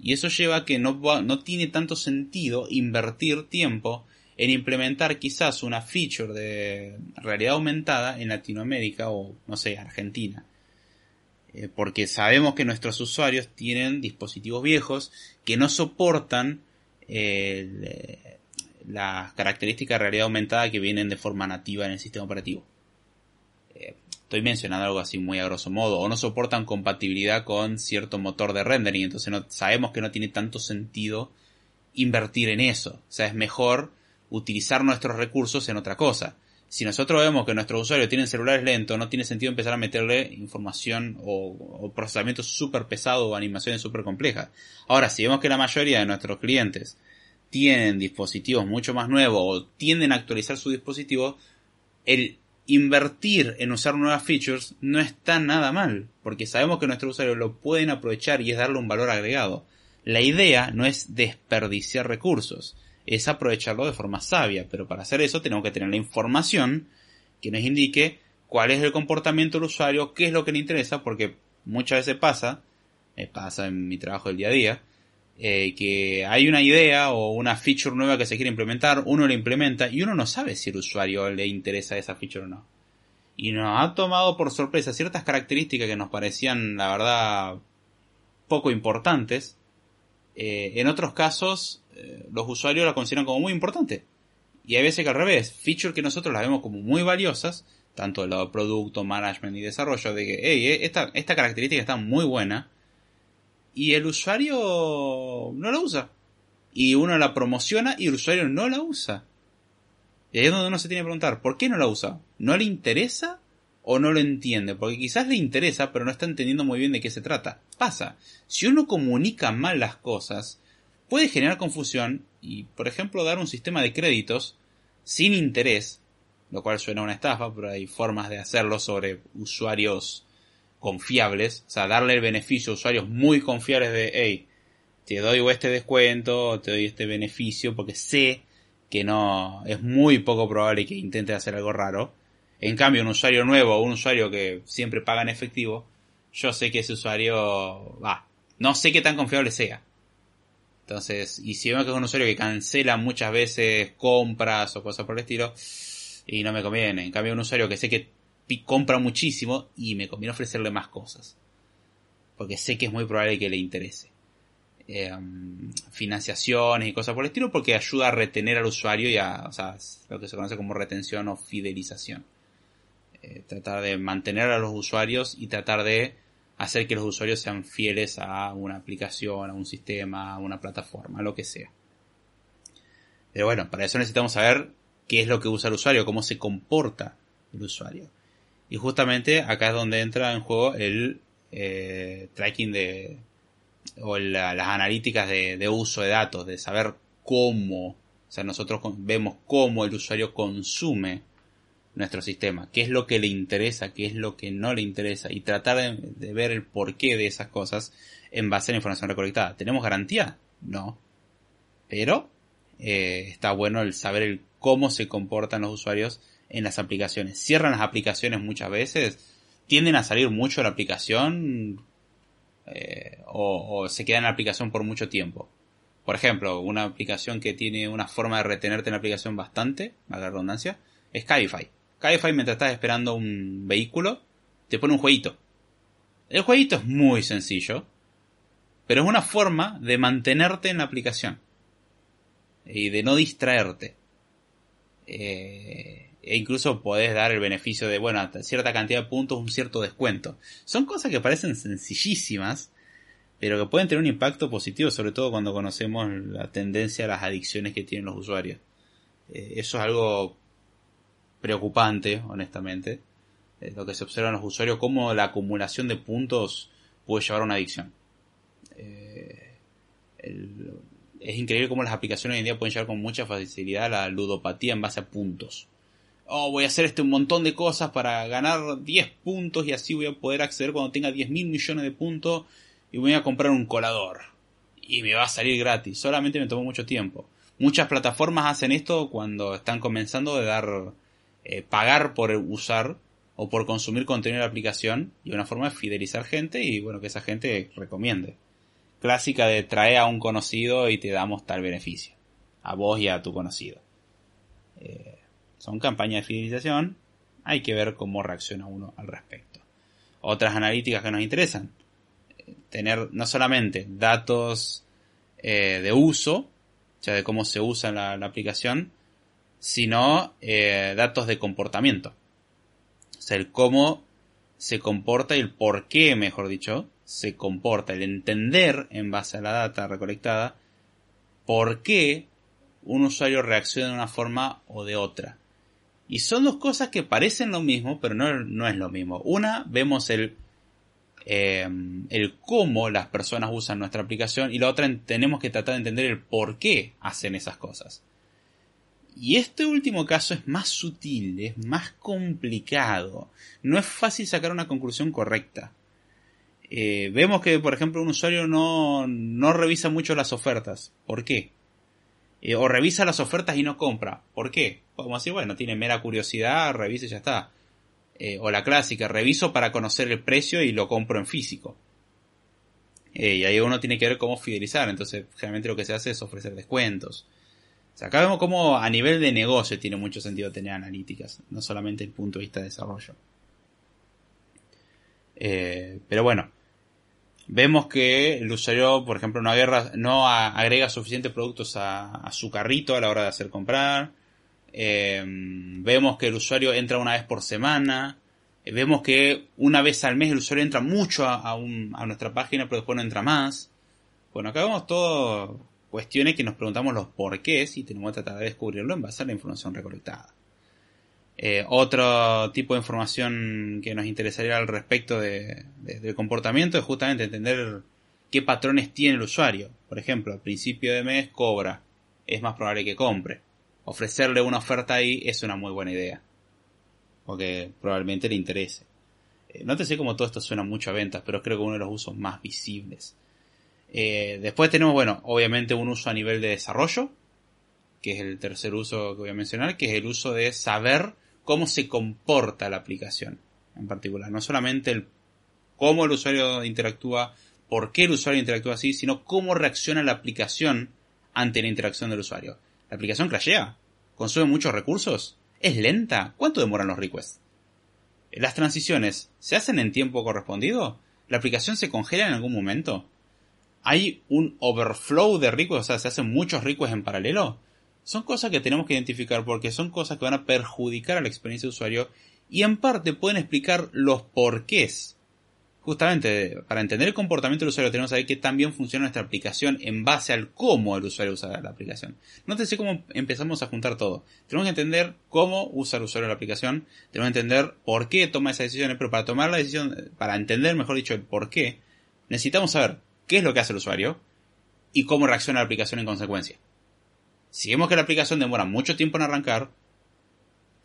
Y eso lleva a que no, tiene tanto sentido invertir tiempo en implementar quizás una feature de realidad aumentada en Latinoamérica o, no sé, Argentina. Eh, porque sabemos que nuestros usuarios tienen dispositivos viejos que no soportan eh, las características de realidad aumentada que vienen de forma nativa en el sistema operativo. Estoy mencionando algo así muy a grosso modo, o no soportan compatibilidad con cierto motor de rendering, entonces no, sabemos que no tiene tanto sentido invertir en eso. O sea, es mejor utilizar nuestros recursos en otra cosa. Si nosotros vemos que nuestros usuarios tienen celulares lentos, no tiene sentido empezar a meterle información o, procesamiento súper pesado o animaciones súper complejas. Ahora, si vemos que la mayoría de nuestros clientes tienen dispositivos mucho más nuevos o tienden a actualizar su dispositivo, el invertir en usar nuevas features no está nada mal, porque sabemos que nuestros usuarios lo pueden aprovechar y es darle un valor agregado. La idea no es desperdiciar recursos, es aprovecharlo de forma sabia, pero para hacer eso tenemos que tener la información que nos indique cuál es el comportamiento del usuario, qué es lo que le interesa, porque muchas veces pasa, me pasa en mi trabajo del día a día, eh, que hay una idea o una feature nueva que se quiere implementar, uno la implementa y uno no sabe si el usuario le interesa esa feature o no. Y nos ha tomado por sorpresa ciertas características que nos parecían, la verdad, poco importantes. Eh, en otros casos, eh, los usuarios la consideran como muy importante. Y hay veces que al revés, features que nosotros las vemos como muy valiosas, tanto del lado de producto, management y desarrollo, de que, hey, eh, esta, esta característica está muy buena, y el usuario no la usa. Y uno la promociona y el usuario no la usa. Y ahí es donde uno se tiene que preguntar, ¿por qué no la usa? ¿No le interesa o no lo entiende? Porque quizás le interesa, pero no está entendiendo muy bien de qué se trata. Pasa. Si uno comunica mal las cosas, puede generar confusión y, por ejemplo, dar un sistema de créditos sin interés, lo cual suena a una estafa, pero hay formas de hacerlo sobre usuarios confiables, o sea, darle el beneficio a usuarios muy confiables de, hey, te doy este descuento, te doy este beneficio, porque sé que no, es muy poco probable que intente hacer algo raro. En cambio, un usuario nuevo o un usuario que siempre paga en efectivo, yo sé que ese usuario, va, no sé qué tan confiable sea. Entonces, y si veo que es un usuario que cancela muchas veces compras o cosas por el estilo, y no me conviene. En cambio, un usuario que sé que compra muchísimo y me conviene ofrecerle más cosas. Porque sé que es muy probable que le interese. Um, financiaciones y cosas por el estilo porque ayuda a retener al usuario y a, o sea, lo que se conoce como retención o fidelización. Eh, tratar de mantener a los usuarios y tratar de hacer que los usuarios sean fieles a una aplicación, a un sistema, a una plataforma, lo que sea. Pero bueno, para eso necesitamos saber qué es lo que usa el usuario, cómo se comporta el usuario. Y justamente acá es donde entra en juego el eh, tracking de o las analíticas de, uso de datos, de saber cómo, o sea, nosotros vemos cómo el usuario consume nuestro sistema, qué es lo que le interesa, qué es lo que no le interesa y tratar de, ver el porqué de esas cosas en base a la información recolectada. ¿Tenemos garantía? No. Pero eh, está bueno el saber cómo se comportan los usuarios en las aplicaciones. Cierran las aplicaciones muchas veces, tienden a salir mucho de la aplicación eh, o, se queda en la aplicación por mucho tiempo. Por ejemplo, una aplicación que tiene una forma de retenerte en la aplicación bastante, a la redundancia, es Cabify. Cabify mientras estás esperando un vehículo, te pone un jueguito. El jueguito es muy sencillo, pero es una forma de mantenerte en la aplicación y de no distraerte. Eh, e incluso podés dar el beneficio de, bueno, cierta cantidad de puntos, un cierto descuento. Son cosas que parecen sencillísimas, pero que pueden tener un impacto positivo, sobre todo cuando conocemos la tendencia a las adicciones que tienen los usuarios. Eh, eso es algo preocupante, honestamente, lo que se observa en los usuarios, cómo la acumulación de puntos puede llevar a una adicción. Eh, es increíble cómo las aplicaciones hoy en día pueden llevar con mucha facilidad a la ludopatía en base a puntos. Oh, voy a hacer este un montón de cosas para ganar 10 puntos y así voy a poder acceder cuando tenga 10 mil millones de puntos y voy a comprar un colador. Y me va a salir gratis. Solamente me tomó mucho tiempo. Muchas plataformas hacen esto cuando están comenzando de dar eh, pagar por usar o por consumir contenido de la aplicación y una forma de fidelizar gente y bueno, que esa gente recomiende. Clásica de trae a un conocido y te damos tal beneficio. A vos y a tu conocido. Eh, son campañas de fidelización. Hay que ver cómo reacciona uno al respecto. Otras analíticas que nos interesan. Tener no solamente datos eh, de uso, o sea, de cómo se usa la, aplicación, sino eh, datos de comportamiento o sea, el cómo se comporta y el por qué, mejor dicho, se comporta. El entender en base a la data recolectada por qué un usuario reacciona de una forma o de otra. Y son dos cosas que parecen lo mismo, pero no, es lo mismo. Una, vemos el, eh, el cómo las personas usan nuestra aplicación y la otra tenemos que tratar de entender el por qué hacen esas cosas. Y este último caso es más sutil, es más complicado. No es fácil sacar una conclusión correcta. Eh, vemos que, por ejemplo, un usuario no, no revisa mucho las ofertas. ¿Por qué? Eh, o revisa las ofertas y no compra. ¿Por qué? Como así, bueno, tiene mera curiosidad, revisa y ya está. Eh, o la clásica, reviso para conocer el precio y lo compro en físico. y ahí uno tiene que ver cómo fidelizar. Entonces, generalmente lo que se hace es ofrecer descuentos acá vemos cómo a nivel de negocio tiene mucho sentido tener analíticas, no solamente el punto de vista de desarrollo. Eh, pero bueno, vemos que el usuario, por ejemplo, no, agrega suficientes productos a, su carrito a la hora de hacer comprar. Eh, vemos que el usuario entra una vez por semana. Vemos que una vez al mes el usuario entra mucho a, a nuestra página, pero después no entra más. Bueno, acá vemos todo cuestiones que nos preguntamos los porqués y tenemos que tratar de descubrirlo en base a la información recolectada. Eh, otro tipo de información que nos interesaría al respecto de, del comportamiento es justamente entender qué patrones tiene el usuario. Por ejemplo, al principio de mes cobra, es más probable que compre. Ofrecerle una oferta ahí es una muy buena idea, porque probablemente le interese. Eh, no te sé cómo todo esto suena mucho a ventas, pero creo que uno de los usos más visibles. Eh, después tenemos, bueno, obviamente un uso a nivel de desarrollo, que es el tercer uso que voy a mencionar, que es el uso de saber cómo se comporta la aplicación en particular. No solamente el cómo el usuario interactúa, por qué el usuario interactúa así, sino cómo reacciona la aplicación ante la interacción del usuario. ¿La aplicación crashea? ¿Consume muchos recursos? ¿Es lenta? ¿Cuánto demoran los requests? ¿Las transiciones se hacen en tiempo correspondido? ¿La aplicación se congela en algún momento? hay un overflow de requests, o sea, se hacen muchos requests en paralelo. Son cosas que tenemos que identificar porque son cosas que van a perjudicar a la experiencia de usuario y en parte pueden explicar los porqués. Justamente, para entender el comportamiento del usuario tenemos que saber que también funciona nuestra aplicación en base al cómo el usuario usa la aplicación. No sé cómo empezamos a juntar todo. Tenemos que entender cómo usa el usuario la aplicación, tenemos que entender por qué toma esas decisiones, pero para tomar la decisión, para entender, mejor dicho, el por qué, necesitamos saber qué es lo que hace el usuario y cómo reacciona la aplicación en consecuencia. Si vemos que la aplicación demora mucho tiempo en arrancar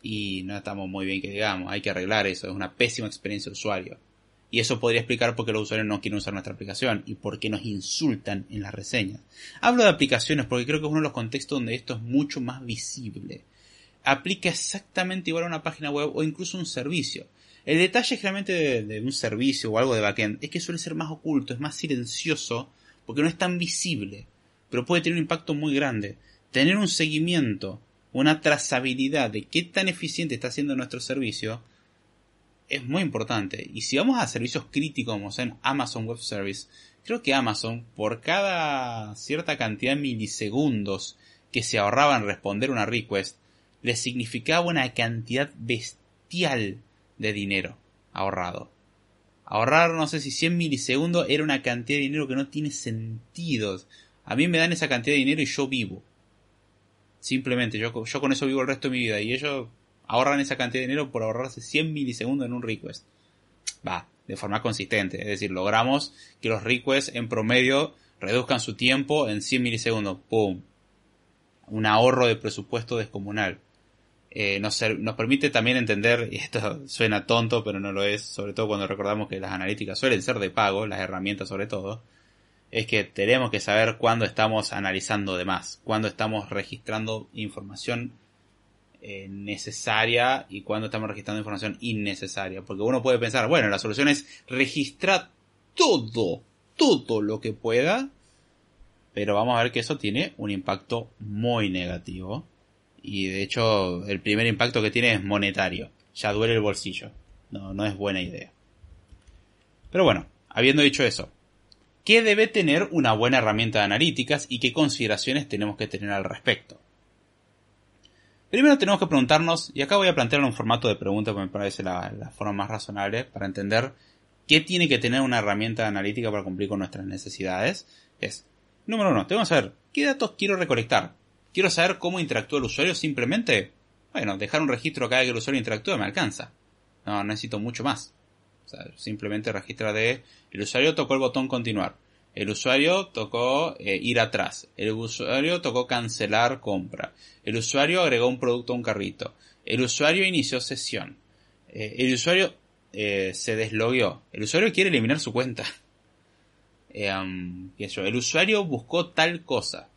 y no estamos muy bien que digamos, hay que arreglar eso, es una pésima experiencia de usuario. Y eso podría explicar por qué los usuarios no quieren usar nuestra aplicación y por qué nos insultan en las reseñas. Hablo de aplicaciones porque creo que es uno de los contextos donde esto es mucho más visible. Aplica exactamente igual a una página web o incluso un servicio. El detalle generalmente de, un servicio o algo de backend es que suele ser más oculto, es más silencioso, porque no es tan visible, pero puede tener un impacto muy grande. Tener un seguimiento, una trazabilidad de qué tan eficiente está haciendo nuestro servicio, es muy importante. Y si vamos a servicios críticos como en Amazon Web Service, creo que Amazon, por cada cierta cantidad de milisegundos que se ahorraba en responder una request, le significaba una cantidad bestial de dinero ahorrado. Ahorrar, no sé si 100 milisegundos era una cantidad de dinero que no tiene sentido. A mí me dan esa cantidad de dinero y yo vivo. Simplemente, yo, yo con eso vivo el resto de mi vida. Y ellos ahorran esa cantidad de dinero por ahorrarse 100 milisegundos en un request. Va, de forma consistente. Es decir, logramos que los requests en promedio reduzcan su tiempo en 100 milisegundos. ¡Pum! Un ahorro de presupuesto descomunal. Eh, nos, nos, permite también entender, y esto suena tonto, pero no lo es, sobre todo cuando recordamos que las analíticas suelen ser de pago, las herramientas sobre todo, es que tenemos que saber cuándo estamos analizando de más, cuándo estamos registrando información eh, necesaria y cuándo estamos registrando información innecesaria. Porque uno puede pensar, bueno, la solución es registrar todo, todo lo que pueda, pero vamos a ver que eso tiene un impacto muy negativo. Y de hecho, el primer impacto que tiene es monetario. Ya duele el bolsillo. No, no es buena idea. Pero bueno, habiendo dicho eso, ¿qué debe tener una buena herramienta de analíticas y qué consideraciones tenemos que tener al respecto? Primero tenemos que preguntarnos, y acá voy a plantear un formato de pregunta que me parece la, forma más razonable para entender qué tiene que tener una herramienta analítica para cumplir con nuestras necesidades. Es, número uno, tengo que saber qué datos quiero recolectar. Quiero saber cómo interactúa el usuario simplemente. Bueno, dejar un registro cada vez que el usuario interactúa me alcanza. No, necesito mucho más. Simplemente registra de el usuario tocó el botón continuar. El usuario tocó eh, ir atrás. El usuario tocó cancelar compra. El usuario agregó un producto a un carrito. El usuario inició sesión. Eh, el usuario eh, se deslogueó. El usuario quiere eliminar su cuenta. El usuario buscó tal cosa.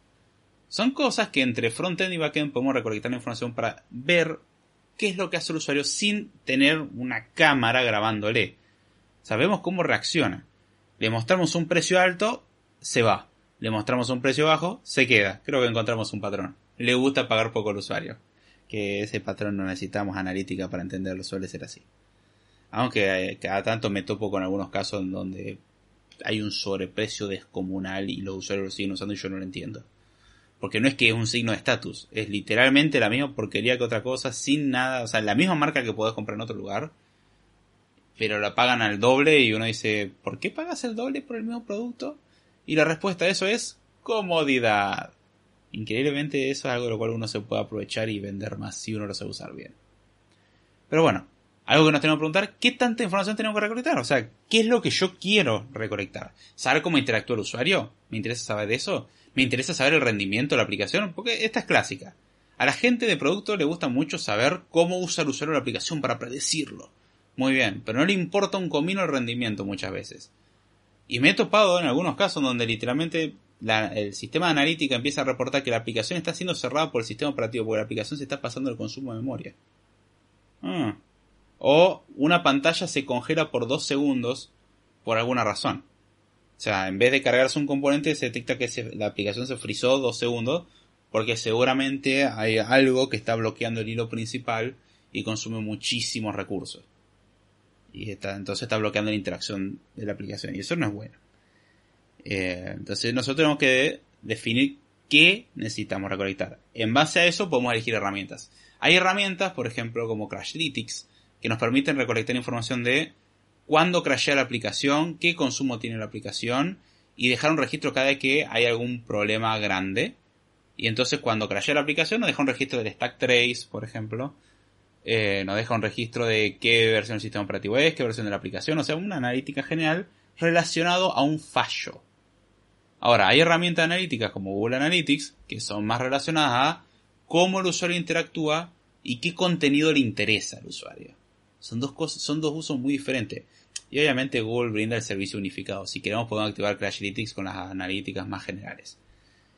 Son cosas que entre frontend y backend podemos recolectar la información para ver qué es lo que hace el usuario sin tener una cámara grabándole. Sabemos cómo reacciona. Le mostramos un precio alto, se va. Le mostramos un precio bajo, se queda. Creo que encontramos un patrón. Le gusta pagar poco al usuario. Que ese patrón no necesitamos analítica para entenderlo, suele ser así. Aunque eh, cada tanto me topo con algunos casos en donde hay un sobreprecio descomunal y los usuarios lo siguen usando y yo no lo entiendo. Porque no es que es un signo de estatus, es literalmente la misma porquería que otra cosa, sin nada, o sea, la misma marca que podés comprar en otro lugar, pero la pagan al doble y uno dice, ¿por qué pagas el doble por el mismo producto? Y la respuesta a eso es comodidad. Increíblemente eso es algo de lo cual uno se puede aprovechar y vender más si uno lo sabe usar bien. Pero bueno, algo que nos tenemos que preguntar, ¿qué tanta información tenemos que recolectar? O sea, ¿qué es lo que yo quiero recolectar? ¿Saber cómo interactúa el usuario? ¿Me interesa saber eso? ¿Me interesa saber el rendimiento de la aplicación? Porque esta es clásica. A la gente de producto le gusta mucho saber cómo usa el usuario la aplicación para predecirlo. Muy bien, pero no le importa un comino el rendimiento muchas veces. Y me he topado en algunos casos donde literalmente el sistema de analítica empieza a reportar que la aplicación está siendo cerrada por el sistema operativo porque la aplicación se está pasando el consumo de memoria. Ah. O una pantalla se congela por dos segundos por alguna razón. O sea, en vez de cargarse un componente se detecta que la aplicación se frizó dos segundos porque seguramente hay algo que está bloqueando el hilo principal y consume muchísimos recursos y está, entonces está bloqueando la interacción de la aplicación y eso no es bueno. Eh, entonces nosotros tenemos que definir qué necesitamos recolectar. En base a eso podemos elegir herramientas. Hay herramientas, por ejemplo, como Crashlytics, que nos permiten recolectar información de cuándo crashea la aplicación, qué consumo tiene la aplicación y dejar un registro cada vez que hay algún problema grande. Y entonces cuando crashea la aplicación nos deja un registro del stack trace, por ejemplo, eh, nos deja un registro de qué versión del sistema operativo es, qué versión de la aplicación, o sea, una analítica general relacionado a un fallo. Ahora, hay herramientas analíticas como Google Analytics que son más relacionadas a cómo el usuario interactúa y qué contenido le interesa al usuario. Son dos cosas, son dos usos muy diferentes. Y obviamente Google brinda el servicio unificado. Si queremos podemos activar Crashlytics con las analíticas más generales.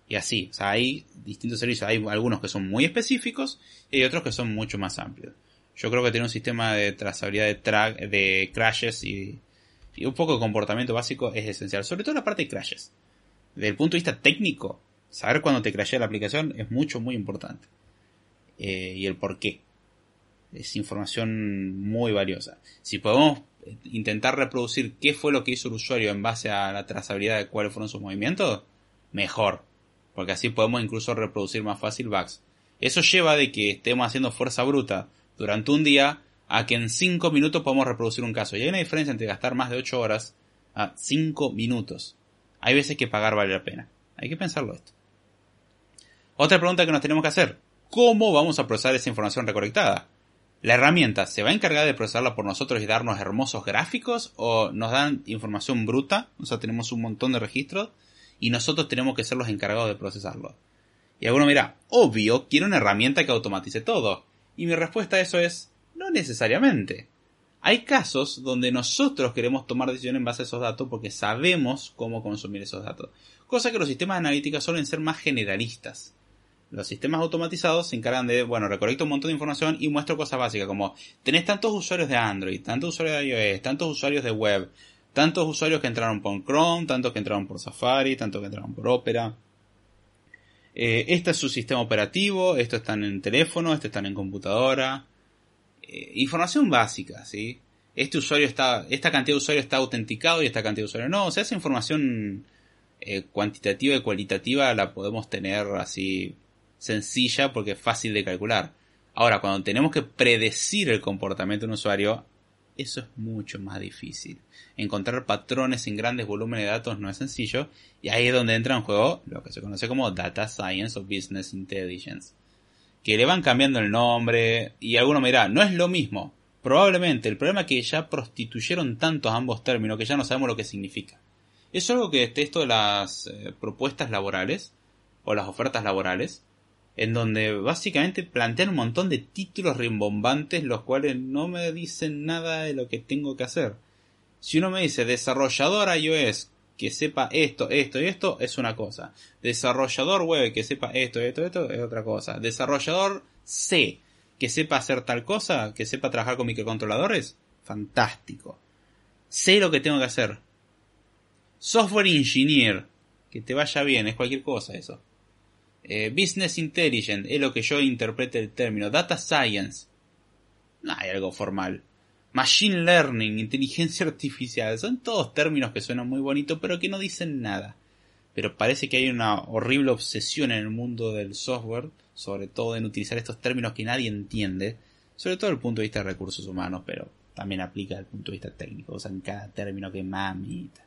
Y así, o sea, hay distintos servicios. Hay algunos que son muy específicos y hay otros que son mucho más amplios. Yo creo que tener un sistema de trazabilidad de, track, de crashes y, un poco de comportamiento básico es esencial. Sobre todo la parte de crashes. Desde el punto de vista técnico, saber cuándo te crashea la aplicación es mucho, muy importante. Eh, y el por qué. Es información muy valiosa. Si podemos intentar reproducir qué fue lo que hizo el usuario en base a la trazabilidad de cuáles fueron sus movimientos, mejor porque así podemos incluso reproducir más fácil bugs. Eso lleva de que estemos haciendo fuerza bruta durante un día a que en 5 minutos podamos reproducir un caso. Y hay una diferencia entre gastar más de 8 horas a 5 minutos. Hay veces que pagar vale la pena. Hay que pensarlo esto. Otra pregunta que nos tenemos que hacer. ¿Cómo vamos a procesar esa información recolectada? ¿La herramienta se va a encargar de procesarla por nosotros y darnos hermosos gráficos? ¿O nos dan información bruta? O sea, tenemos un montón de registros y nosotros tenemos que ser los encargados de procesarlo. Y alguno mira, obvio, quiero una herramienta que automatice todo. Y mi respuesta a eso es, no necesariamente. Hay casos donde nosotros queremos tomar decisiones en base a esos datos porque sabemos cómo consumir esos datos. Cosa que los sistemas de analítica suelen ser más generalistas. Los sistemas automatizados se encargan de, bueno, recolecto un montón de información y muestro cosas básicas como tenés tantos usuarios de Android, tantos usuarios de iOS, tantos usuarios de web, tantos usuarios que entraron por Chrome, tantos que entraron por Safari, tantos que entraron por Opera. Eh, este es su sistema operativo, estos están en teléfono, estos están en computadora. Eh, información básica, ¿sí? Este usuario está, esta cantidad de usuarios está autenticado y esta cantidad de usuarios no. O sea, esa información eh, cuantitativa y cualitativa la podemos tener así sencilla porque es fácil de calcular. Ahora, cuando tenemos que predecir el comportamiento de un usuario, eso es mucho más difícil. Encontrar patrones en grandes volúmenes de datos no es sencillo y ahí es donde entra en juego lo que se conoce como Data Science o Business Intelligence. Que le van cambiando el nombre y alguno me dirá, no es lo mismo. Probablemente el problema es que ya prostituyeron tantos ambos términos que ya no sabemos lo que significa. Es algo que esto de las eh, propuestas laborales o las ofertas laborales, en donde básicamente plantean un montón de títulos rimbombantes los cuales no me dicen nada de lo que tengo que hacer. Si uno me dice desarrollador iOS que sepa esto, esto y esto, es una cosa. Desarrollador web que sepa esto, esto, esto, es otra cosa. Desarrollador C que sepa hacer tal cosa, que sepa trabajar con microcontroladores, fantástico. Sé lo que tengo que hacer. Software Engineer, que te vaya bien, es cualquier cosa eso. Eh, business Intelligence, es lo que yo interprete el término. Data Science, no hay algo formal. Machine Learning, inteligencia artificial, son todos términos que suenan muy bonitos pero que no dicen nada. Pero parece que hay una horrible obsesión en el mundo del software, sobre todo en utilizar estos términos que nadie entiende, sobre todo desde el punto de vista de recursos humanos, pero también aplica desde el punto de vista técnico, usan cada término que mamita.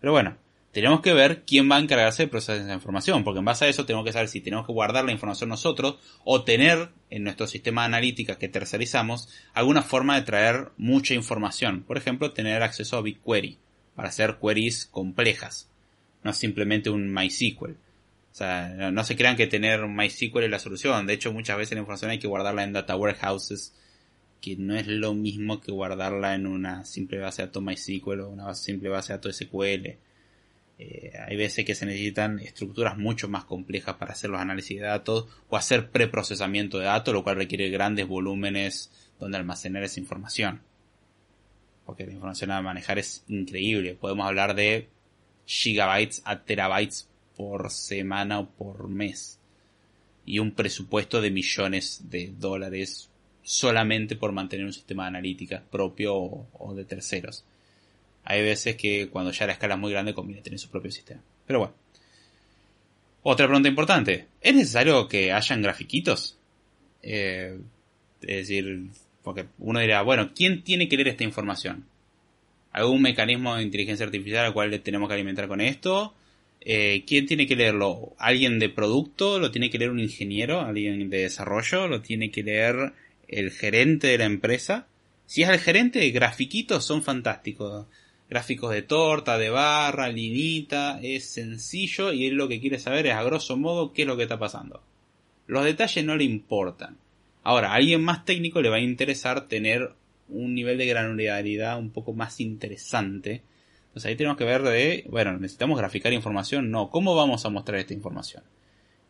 Pero bueno, tenemos que ver quién va a encargarse de procesar esa información, porque en base a eso tenemos que saber si tenemos que guardar la información nosotros o tener en nuestro sistema de analítica que tercerizamos alguna forma de traer mucha información. Por ejemplo, tener acceso a BigQuery para hacer queries complejas, no simplemente un MySQL. O sea, no se crean que tener MySQL es la solución. De hecho, muchas veces la información hay que guardarla en data warehouses, que no es lo mismo que guardarla en una simple base de datos MySQL o una simple base de datos SQL. Eh, hay veces que se necesitan estructuras mucho más complejas para hacer los análisis de datos o hacer preprocesamiento de datos, lo cual requiere grandes volúmenes donde almacenar esa información. Porque la información a manejar es increíble. Podemos hablar de gigabytes a terabytes por semana o por mes. Y un presupuesto de millones de dólares solamente por mantener un sistema de analítica propio o de terceros hay veces que cuando ya la escala es muy grande conviene tener su propio sistema. Pero bueno. Otra pregunta importante. ¿Es necesario que hayan grafiquitos? Eh, es decir, porque uno dirá, bueno, ¿quién tiene que leer esta información? ¿Algún mecanismo de inteligencia artificial al cual le tenemos que alimentar con esto? Eh, ¿Quién tiene que leerlo? ¿Alguien de producto? ¿Lo tiene que leer un ingeniero? ¿Alguien de desarrollo? ¿Lo tiene que leer el gerente de la empresa? Si es el gerente, grafiquitos son fantásticos gráficos de torta, de barra, linita, es sencillo y él lo que quiere saber es a grosso modo qué es lo que está pasando. Los detalles no le importan. Ahora, a alguien más técnico le va a interesar tener un nivel de granularidad un poco más interesante. Entonces ahí tenemos que ver de, bueno, necesitamos graficar información, no, ¿cómo vamos a mostrar esta información?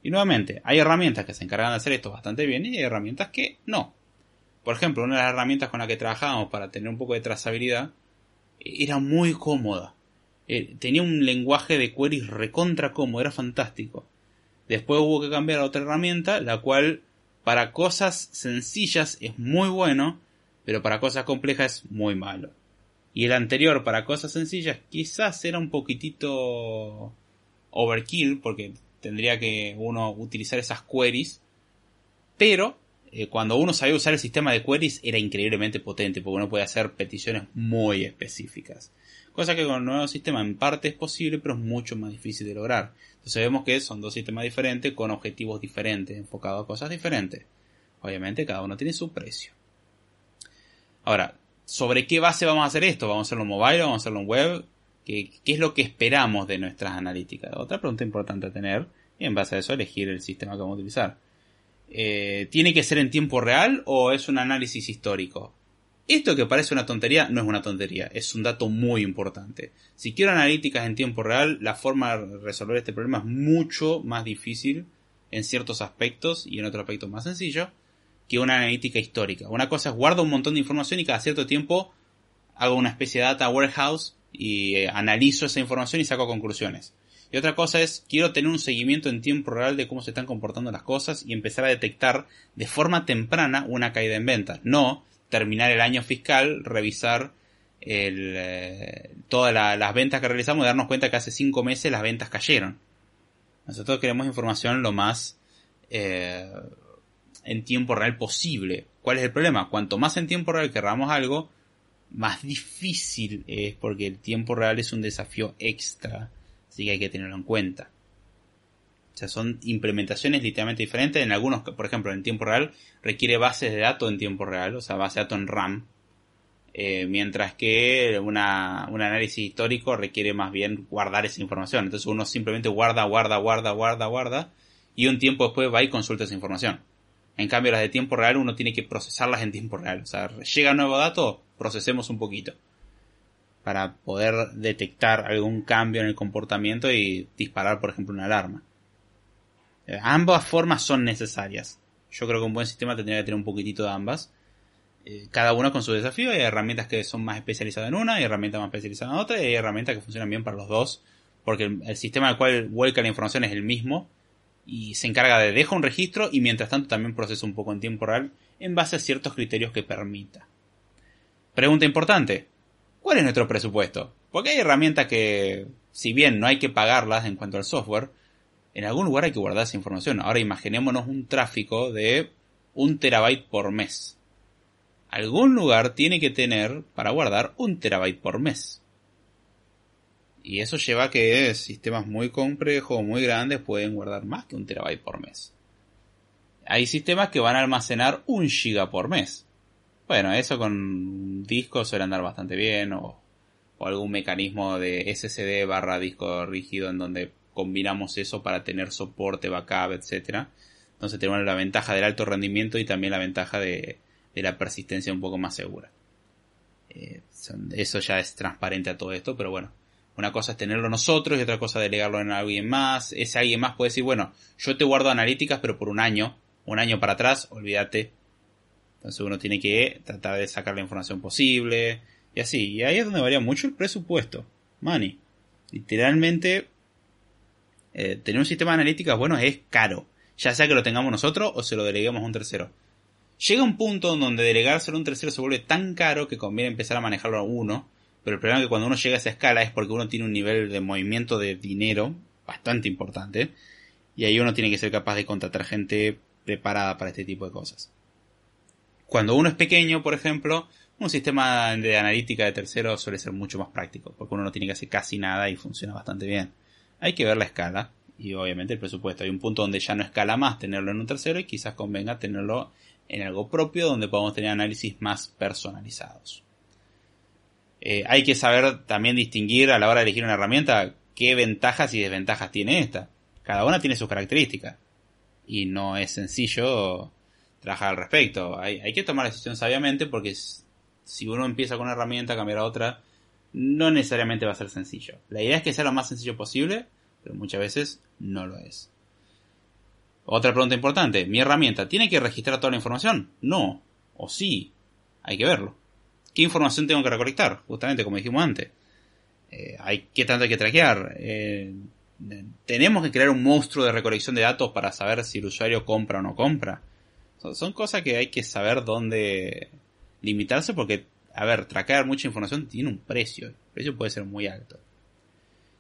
Y nuevamente, hay herramientas que se encargan de hacer esto bastante bien y hay herramientas que no. Por ejemplo, una de las herramientas con la que trabajamos para tener un poco de trazabilidad era muy cómoda. Eh, tenía un lenguaje de queries recontra cómodo, era fantástico. Después hubo que cambiar a otra herramienta, la cual para cosas sencillas es muy bueno, pero para cosas complejas es muy malo. Y el anterior para cosas sencillas quizás era un poquitito overkill, porque tendría que uno utilizar esas queries, pero eh, cuando uno sabía usar el sistema de queries era increíblemente potente porque uno puede hacer peticiones muy específicas. Cosa que con el nuevo sistema en parte es posible, pero es mucho más difícil de lograr. Entonces vemos que son dos sistemas diferentes con objetivos diferentes, enfocados a cosas diferentes. Obviamente cada uno tiene su precio. Ahora, ¿sobre qué base vamos a hacer esto? ¿Vamos a hacerlo en mobile? ¿Vamos a hacerlo en web? ¿Qué, ¿Qué, es lo que esperamos de nuestras analíticas? Otra pregunta importante a tener y en base a eso elegir el sistema que vamos a utilizar. Eh, ¿tiene que ser en tiempo real o es un análisis histórico? Esto que parece una tontería no es una tontería, es un dato muy importante. Si quiero analíticas en tiempo real, la forma de resolver este problema es mucho más difícil en ciertos aspectos y en otros aspectos más sencillo que una analítica histórica. Una cosa es guardo un montón de información y cada cierto tiempo hago una especie de data warehouse y eh, analizo esa información y saco conclusiones. Y otra cosa es, quiero tener un seguimiento en tiempo real de cómo se están comportando las cosas y empezar a detectar de forma temprana una caída en ventas. No terminar el año fiscal, revisar eh, todas las ventas que realizamos y darnos cuenta que hace cinco meses las ventas cayeron. Nosotros queremos información lo más eh, en tiempo real posible. ¿Cuál es el problema? Cuanto más en tiempo real querramos algo, más difícil es porque el tiempo real es un desafío extra. Así que hay que tenerlo en cuenta. O sea, son implementaciones literalmente diferentes. En algunos, por ejemplo, en tiempo real requiere bases de datos en tiempo real, o sea, base de datos en RAM. Eh, mientras que una, un análisis histórico requiere más bien guardar esa información. Entonces uno simplemente guarda, guarda, guarda, guarda, guarda. Y un tiempo después va y consulta esa información. En cambio, las de tiempo real uno tiene que procesarlas en tiempo real. O sea, llega nuevo dato, procesemos un poquito. Para poder detectar algún cambio en el comportamiento y disparar, por ejemplo, una alarma. Eh, ambas formas son necesarias. Yo creo que un buen sistema tendría que tener un poquitito de ambas. Eh, cada una con su desafío. Hay herramientas que son más especializadas en una, hay herramientas más especializadas en otra, y hay herramientas que funcionan bien para los dos. Porque el, sistema al cual vuelca la información es el mismo y se encarga de dejar un registro y mientras tanto también procesa un poco en tiempo real en base a ciertos criterios que permita. Pregunta importante. ¿Cuál es nuestro presupuesto? Porque hay herramientas que, si bien no hay que pagarlas en cuanto al software, en algún lugar hay que guardar esa información. Ahora imaginémonos un tráfico de un terabyte por mes. Algún lugar tiene que tener para guardar un terabyte por mes. Y eso lleva a que sistemas muy complejos, muy grandes, pueden guardar más que un terabyte por mes. Hay sistemas que van a almacenar un giga por mes. Bueno, eso con discos suele andar bastante bien, o, algún mecanismo de SSD barra disco rígido en donde combinamos eso para tener soporte, backup, etc. Entonces tenemos la ventaja del alto rendimiento y también la ventaja de, de la persistencia un poco más segura. Eh, eso ya es transparente a todo esto, pero bueno, una cosa es tenerlo nosotros y otra cosa delegarlo en alguien más. Ese alguien más puede decir, bueno, yo te guardo analíticas, pero por un año, un año para atrás, olvídate. Entonces uno tiene que tratar de sacar la información posible y así. Y ahí es donde varía mucho el presupuesto. Money. Literalmente, eh, tener un sistema de analíticas bueno es caro. Ya sea que lo tengamos nosotros o se lo deleguemos a un tercero. Llega un punto donde delegárselo a un tercero se vuelve tan caro que conviene empezar a manejarlo a uno pero el problema es que cuando uno llega a esa escala es porque uno tiene un nivel de movimiento de dinero bastante importante. Y ahí uno tiene que ser capaz de contratar gente preparada para este tipo de cosas. Cuando uno es pequeño, por ejemplo, un sistema de analítica de terceros suele ser mucho más práctico, porque uno no tiene que hacer casi nada y funciona bastante bien. Hay que ver la escala y obviamente el presupuesto. Hay un punto donde ya no escala más tenerlo en un tercero y quizás convenga tenerlo en algo propio donde podamos tener análisis más personalizados. Eh, hay que saber también distinguir a la hora de elegir una herramienta qué ventajas y desventajas tiene esta. Cada una tiene sus características. Y no es sencillo trabajar al respecto. Hay, hay que tomar la decisión sabiamente porque si uno empieza con una herramienta a cambiar a otra, no necesariamente va a ser sencillo. La idea es que sea lo más sencillo posible, pero muchas veces no lo es. Otra pregunta importante, ¿mi herramienta tiene que registrar toda la información? No. O sí. Hay que verlo. ¿Qué información tengo que recolectar? Justamente como dijimos antes. Eh, hay, ¿Qué tanto hay que traquear? Eh, ¿Tenemos que crear un monstruo de recolección de datos para saber si el usuario compra o no compra? Son, cosas que hay que saber dónde limitarse porque, a ver, traquear mucha información tiene un precio. El precio puede ser muy alto.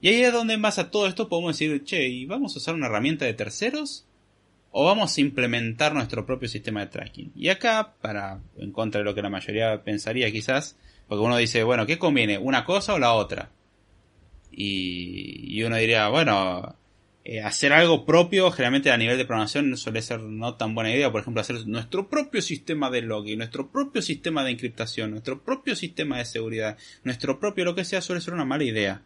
Y ahí es donde en base a todo esto podemos decir, che, ¿y vamos a usar una herramienta de terceros? o vamos a implementar nuestro propio sistema de tracking. Y acá, para en contra de lo que la mayoría pensaría quizás, porque uno dice, bueno, ¿qué conviene? ¿Una cosa o la otra? Y, uno diría, bueno, eh, hacer algo propio generalmente a nivel de programación suele ser no tan buena idea. Por ejemplo, hacer nuestro propio sistema de login, nuestro propio sistema de encriptación, nuestro propio sistema de seguridad, nuestro propio lo que sea suele ser una mala idea.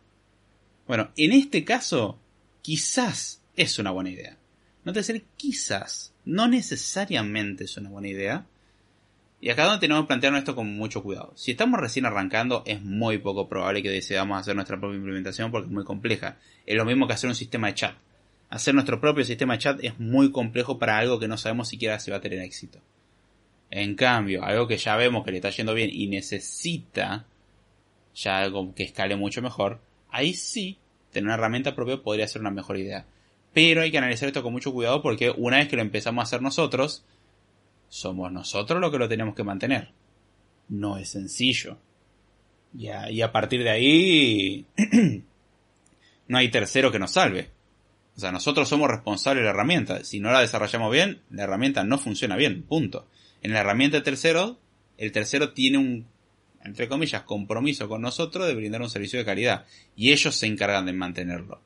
Bueno, en este caso, quizás es una buena idea. No te ser quizás, no necesariamente es una buena idea. Y acá donde tenemos que plantearnos esto con mucho cuidado. Si estamos recién arrancando, es muy poco probable que deseamos hacer nuestra propia implementación porque es muy compleja. Es lo mismo que hacer un sistema de chat. Hacer nuestro propio sistema de chat es muy complejo para algo que no sabemos siquiera si va a tener éxito. En cambio, algo que ya vemos que le está yendo bien y necesita ya algo que escale mucho mejor, ahí sí, tener una herramienta propia podría ser una mejor idea. Pero hay que analizar esto con mucho cuidado porque una vez que lo empezamos a hacer nosotros, somos nosotros los que lo tenemos que mantener. No es sencillo. Y a, y a partir de ahí, no hay tercero que nos salve. O sea, nosotros somos responsables de la herramienta. Si no la desarrollamos bien, la herramienta no funciona bien. Punto. En la herramienta tercero, el tercero tiene un, entre comillas, compromiso con nosotros de brindar un servicio de calidad. Y ellos se encargan de mantenerlo.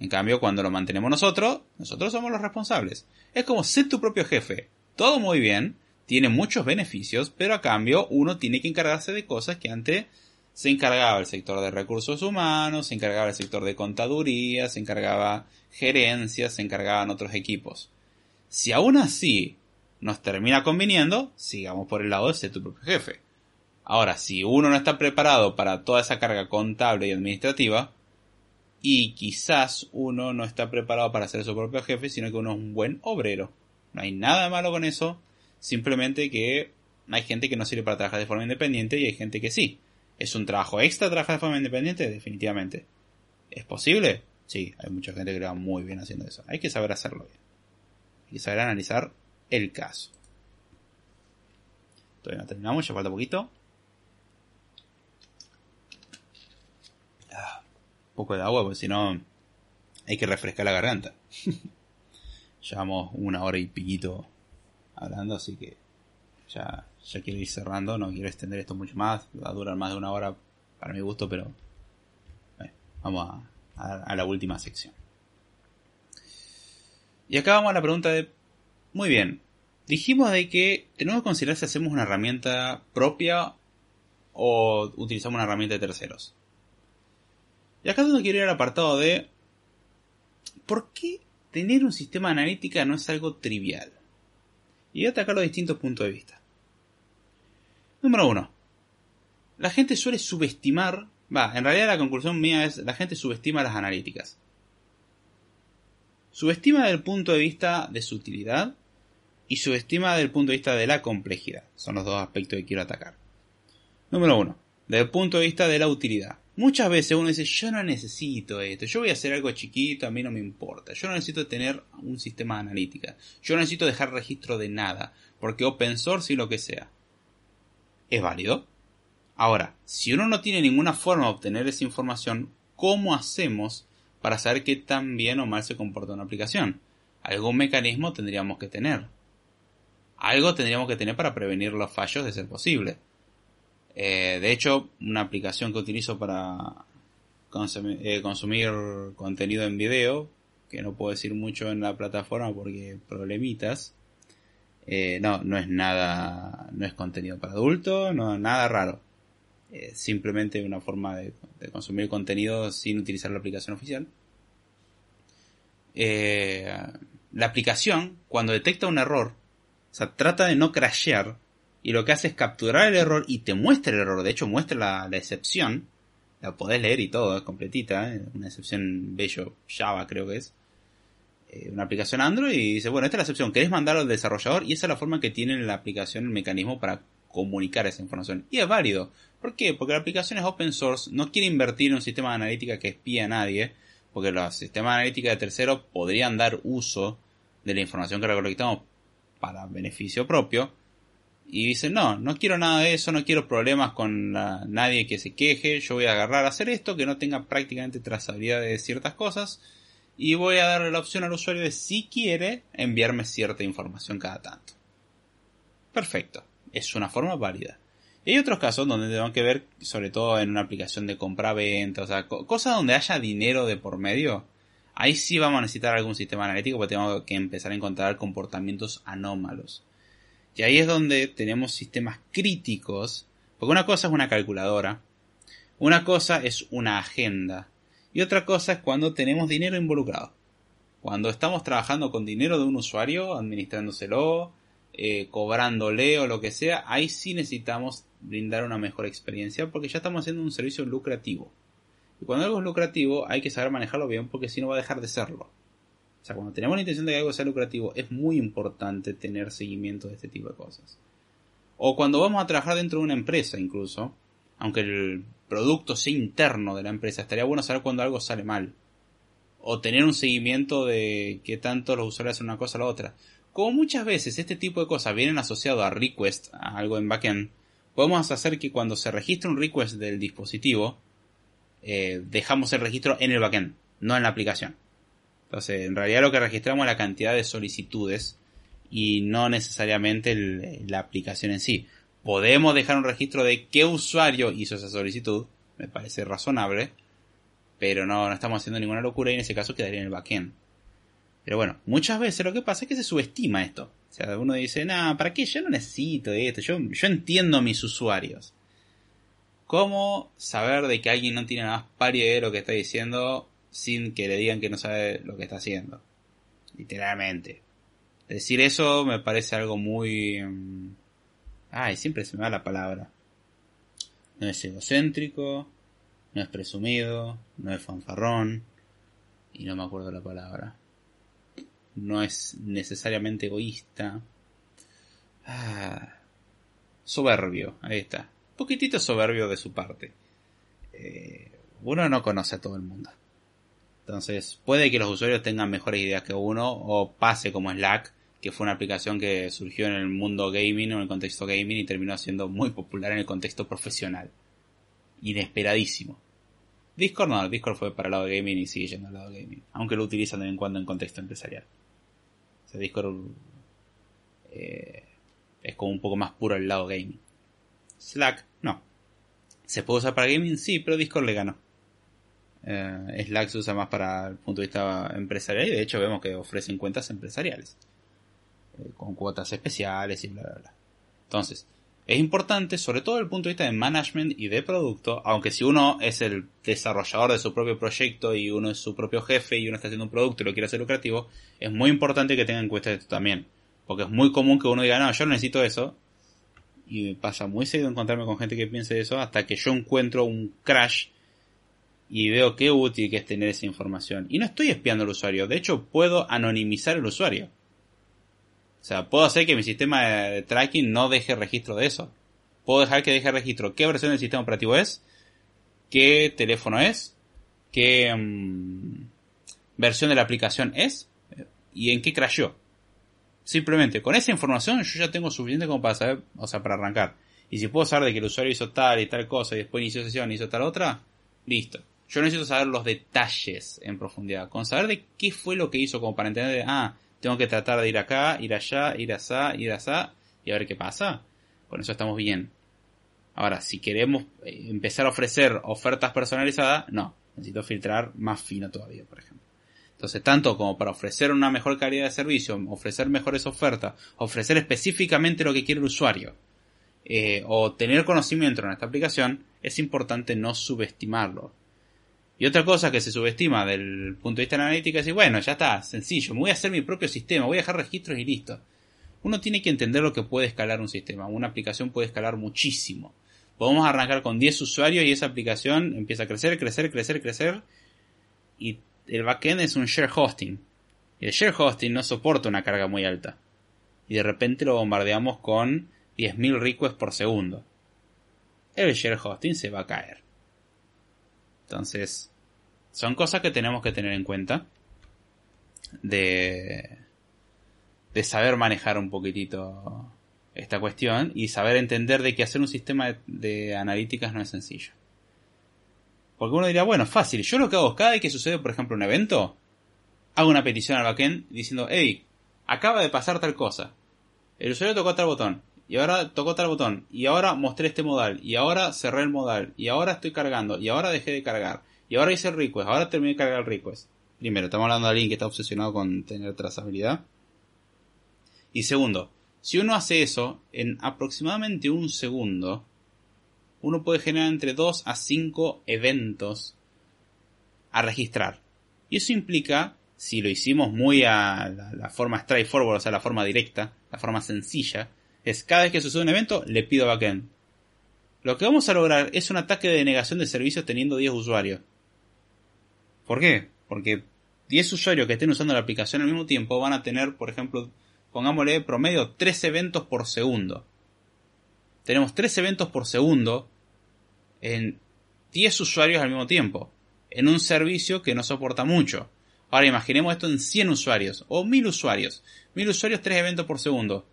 En cambio, cuando lo mantenemos nosotros, nosotros somos los responsables. Es como ser tu propio jefe. Todo muy bien, tiene muchos beneficios, pero a cambio uno tiene que encargarse de cosas que antes se encargaba el sector de recursos humanos, se encargaba el sector de contaduría, se encargaba gerencia, se encargaban otros equipos. Si aún así nos termina conviniendo, sigamos por el lado de ser tu propio jefe. Ahora, si uno no está preparado para toda esa carga contable y administrativa, y quizás uno no está preparado para ser su propio jefe, sino que uno es un buen obrero. No hay nada malo con eso, simplemente que hay gente que no sirve para trabajar de forma independiente y hay gente que sí. ¿Es un trabajo extra trabajar de forma independiente? Definitivamente. ¿Es posible? Sí, hay mucha gente que lo va muy bien haciendo eso. Hay que saber hacerlo bien. Hay que saber analizar el caso. Todavía no terminamos, ya falta poquito. poco de agua, porque si no hay que refrescar la garganta. Llevamos una hora y piquito hablando, así que ya, ya quiero ir cerrando, no quiero extender esto mucho más, va a durar más de una hora para mi gusto, pero vamos a, la última sección. Y acá vamos a la pregunta de, muy bien, dijimos de que tenemos que considerar si hacemos una herramienta propia o utilizamos una herramienta de terceros. Y acá es donde quiero ir al apartado de ¿por qué tener un sistema analítica no es algo trivial? Y voy a atacar los distintos puntos de vista. Número uno. La gente suele subestimar, va, en realidad la conclusión mía es la gente subestima las analíticas. Subestima desde el punto de vista de su utilidad y subestima desde el punto de vista de la complejidad. Son los dos aspectos que quiero atacar. Número uno. Desde el punto de vista de la utilidad. Muchas veces uno dice, yo no necesito esto, yo voy a hacer algo chiquito, a mí no me importa, yo no necesito tener un sistema de analítica, yo no necesito dejar registro de nada, porque open source y lo que sea. ¿Es válido? Ahora, si uno no tiene ninguna forma de obtener esa información, ¿cómo hacemos para saber qué tan bien o mal se comporta una aplicación? Algún mecanismo tendríamos que tener. Algo tendríamos que tener para prevenir los fallos de ser posible. Eh, de hecho, una aplicación que utilizo para eh, consumir, contenido en video, que no puedo decir mucho en la plataforma porque problemitas, eh, no, no es nada, no es contenido para adultos, no, nada raro. simplemente una forma de, consumir contenido sin utilizar la aplicación oficial. la aplicación, cuando detecta un error, o sea, trata de no crashear, y lo que hace es capturar el error y te muestra el error. De hecho, muestra la, excepción. La podés leer y todo, es completita. ¿eh? Una excepción bello Java, creo que es. Eh, una aplicación Android y dice, bueno, esta es la excepción. ¿Querés mandarlo al desarrollador? Y esa es la forma que tiene la aplicación, el mecanismo para comunicar esa información. Y es válido. ¿Por qué? Porque la aplicación es open source, no quiere invertir en un sistema de analítica que espía a nadie, porque los sistemas de analítica de terceros podrían dar uso de la información que recolectamos para beneficio propio, y dice, no, no quiero nada de eso, no quiero problemas con nadie que se queje, yo voy a agarrar a hacer esto, que no tenga prácticamente trazabilidad de ciertas cosas, y voy a darle la opción al usuario de si quiere enviarme cierta información cada tanto. Perfecto, es una forma válida. Y hay otros casos donde tengo que ver, sobre todo en una aplicación de compra-venta, o sea, cosas donde haya dinero de por medio. Ahí sí vamos a necesitar algún sistema analítico porque tenemos que empezar a encontrar comportamientos anómalos. Y ahí es donde tenemos sistemas críticos, porque una cosa es una calculadora, una cosa es una agenda, y otra cosa es cuando tenemos dinero involucrado. Cuando estamos trabajando con dinero de un usuario, administrándoselo, eh, cobrándole o lo que sea, ahí sí necesitamos brindar una mejor experiencia porque ya estamos haciendo un servicio lucrativo. Y cuando algo es lucrativo hay que saber manejarlo bien porque si no va a dejar de serlo. O sea, cuando tenemos la intención de que algo sea lucrativo, es muy importante tener seguimiento de este tipo de cosas. O cuando vamos a trabajar dentro de una empresa incluso, aunque el producto sea interno de la empresa, estaría bueno saber cuando algo sale mal. O tener un seguimiento de qué tanto los usuarios hacen una cosa o la otra. Como muchas veces este tipo de cosas vienen asociados a request, a algo en backend, podemos hacer que cuando se registre un request del dispositivo, eh, dejamos el registro en el backend, no en la aplicación. Entonces, en realidad lo que registramos es la cantidad de solicitudes y no necesariamente la aplicación en sí. Podemos dejar un registro de qué usuario hizo esa solicitud, me parece razonable, pero no, no estamos haciendo ninguna locura y en ese caso quedaría en el backend. Pero bueno, muchas veces lo que pasa es que se subestima esto. O sea, uno dice, nada, ¿para qué? Yo no necesito esto, yo, yo entiendo a mis usuarios. ¿Cómo saber de que alguien no tiene nada más pálida de lo que está diciendo sin que le digan que no sabe lo que está haciendo? Literalmente. Decir eso me parece algo muy... Ay, siempre se me da la palabra. No es egocéntrico, no es presumido, no es fanfarrón, y no me acuerdo la palabra no es necesariamente egoísta. Ah, soberbio, ahí está. Poquitito soberbio de su parte. Eh, uno no conoce a todo el mundo. Entonces, puede que los usuarios tengan mejores ideas que uno, o pase como Slack, que fue una aplicación que surgió en el mundo gaming o en el contexto gaming y terminó siendo muy popular en el contexto profesional. Inesperadísimo. Discord no, Discord fue para el lado gaming y sigue yendo al lado gaming, aunque lo utilizan de vez en cuando en contexto empresarial. Discord eh, es como un poco más puro el lado gaming. Slack, no. ¿Se puede usar para gaming? Sí, pero Discord le ganó. Eh, Slack se usa más para el punto de vista empresarial y de hecho vemos que ofrecen cuentas empresariales. Eh, con cuotas especiales y bla, bla, bla. Entonces, es importante, sobre todo desde el punto de vista de management y de producto, aunque si uno es el desarrollador de su propio proyecto y uno es su propio jefe y uno está haciendo un producto y lo quiere hacer lucrativo, es muy importante que tenga en cuenta esto también. Porque es muy común que uno diga, no, yo no necesito eso. Y pasa muy seguido encontrarme con gente que piense eso hasta que yo encuentro un crash y veo qué útil que es tener esa información. Y no estoy espiando al usuario, de hecho puedo anonimizar el usuario. O sea, puedo hacer que mi sistema de tracking no deje registro de eso. Puedo dejar que deje registro qué versión del sistema operativo es, qué teléfono es, qué mm, versión de la aplicación es y en qué crashó. Simplemente con esa información yo ya tengo suficiente como para saber, o sea, para arrancar. Y si puedo saber de que el usuario hizo tal y tal cosa y después inició sesión y hizo tal otra, listo. Yo necesito saber los detalles en profundidad. Con saber de qué fue lo que hizo como para entender, ah, tengo que tratar de ir acá, ir allá, ir allá, ir allá y a ver qué pasa. Con eso estamos bien. Ahora, si queremos eh, empezar a ofrecer ofertas personalizadas, no. Necesito filtrar más fino todavía, por ejemplo. Entonces, tanto como para ofrecer una mejor calidad de servicio, ofrecer mejores ofertas, ofrecer específicamente lo que quiere el usuario, eh, o tener conocimiento en esta aplicación, es importante no subestimarlo. Y otra cosa que se subestima del punto de vista de la analítica es bueno, ya está, sencillo, me voy a hacer mi propio sistema, voy a dejar registros y listo. Uno tiene que entender lo que puede escalar un sistema. Una aplicación puede escalar muchísimo. Podemos arrancar con 10 usuarios y esa aplicación empieza a crecer, crecer, crecer, crecer. Y el backend es un share hosting. El share hosting no soporta una carga muy alta. Y de repente lo bombardeamos con 10.000 requests por segundo. El share hosting se va a caer. Entonces, son cosas que tenemos que tener en cuenta. De, de saber manejar un poquitito esta cuestión y saber entender de que hacer un sistema de, analíticas no es sencillo. Porque uno diría, bueno, fácil. Yo lo que hago cada vez que sucede, por ejemplo, un evento, hago una petición al backend diciendo, hey, acaba de pasar tal cosa. El usuario tocó tal botón y ahora tocó tal botón, y ahora mostré este modal, y ahora cerré el modal, y ahora estoy cargando, y ahora dejé de cargar, y ahora hice el request, ahora terminé de cargar el request. Primero, estamos hablando de alguien que está obsesionado con tener trazabilidad. Y segundo, si uno hace eso en aproximadamente un segundo, uno puede generar entre 2 a 5 eventos a registrar. Y eso implica, si lo hicimos muy a la, la forma straightforward, o sea, la forma directa, la forma sencilla, es cada vez que sucede un evento, le pido backend. Lo que vamos a lograr es un ataque de denegación de servicios teniendo 10 usuarios. ¿Por qué? Porque 10 usuarios que estén usando la aplicación al mismo tiempo van a tener, por ejemplo, pongámosle promedio 3 eventos por segundo. Tenemos 3 eventos por segundo en 10 usuarios al mismo tiempo, en un servicio que no soporta mucho. Ahora imaginemos esto en 100 usuarios o 1000 usuarios. 1000 usuarios, 3 eventos por segundo.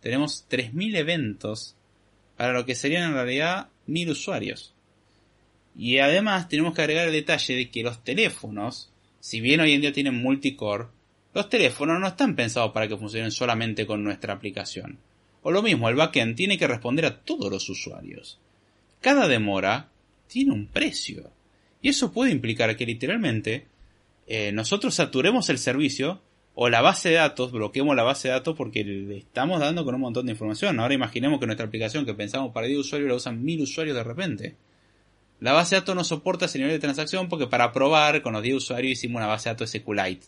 Tenemos 3000 eventos para lo que serían en realidad 1000 usuarios. Y además tenemos que agregar el detalle de que los teléfonos, si bien hoy en día tienen multicore, los teléfonos no están pensados para que funcionen solamente con nuestra aplicación. O lo mismo, el backend tiene que responder a todos los usuarios. Cada demora tiene un precio. Y eso puede implicar que literalmente eh, nosotros saturemos el servicio o la base de datos, bloqueemos la base de datos porque le estamos dando con un montón de información. Ahora imaginemos que nuestra aplicación que pensamos para 10 usuarios la usan 1000 usuarios de repente. La base de datos no soporta ese nivel de transacción porque para probar con los 10 usuarios hicimos una base de datos SQLite.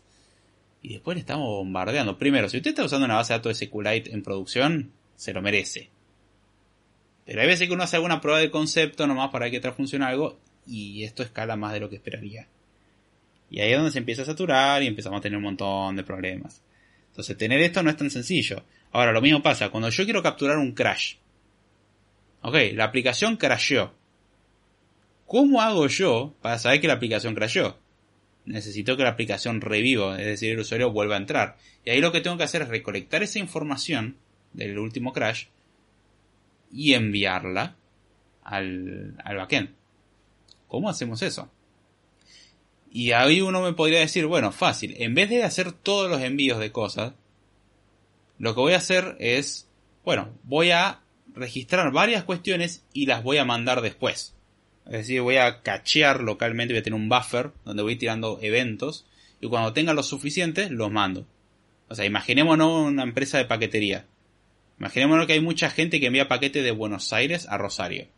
Y después le estamos bombardeando. Primero, si usted está usando una base de datos SQLite en producción, se lo merece. Pero hay veces que uno hace alguna prueba de concepto nomás para que te funcione algo y esto escala más de lo que esperaría. Y ahí es donde se empieza a saturar y empezamos a tener un montón de problemas. Entonces tener esto no es tan sencillo. Ahora lo mismo pasa cuando yo quiero capturar un crash. Ok, la aplicación crasheó. ¿Cómo hago yo para saber que la aplicación crashó? Necesito que la aplicación reviva, es decir, el usuario vuelva a entrar. Y ahí lo que tengo que hacer es recolectar esa información del último crash y enviarla al, al backend. ¿Cómo hacemos eso? Y ahí uno me podría decir, bueno, fácil, en vez de hacer todos los envíos de cosas, lo que voy a hacer es, bueno, voy a registrar varias cuestiones y las voy a mandar después. Es decir, voy a cachear localmente, voy a tener un buffer donde voy tirando eventos y cuando tenga los suficientes los mando. O sea, imaginémonos una empresa de paquetería. Imaginémonos que hay mucha gente que envía paquetes de Buenos Aires a Rosario.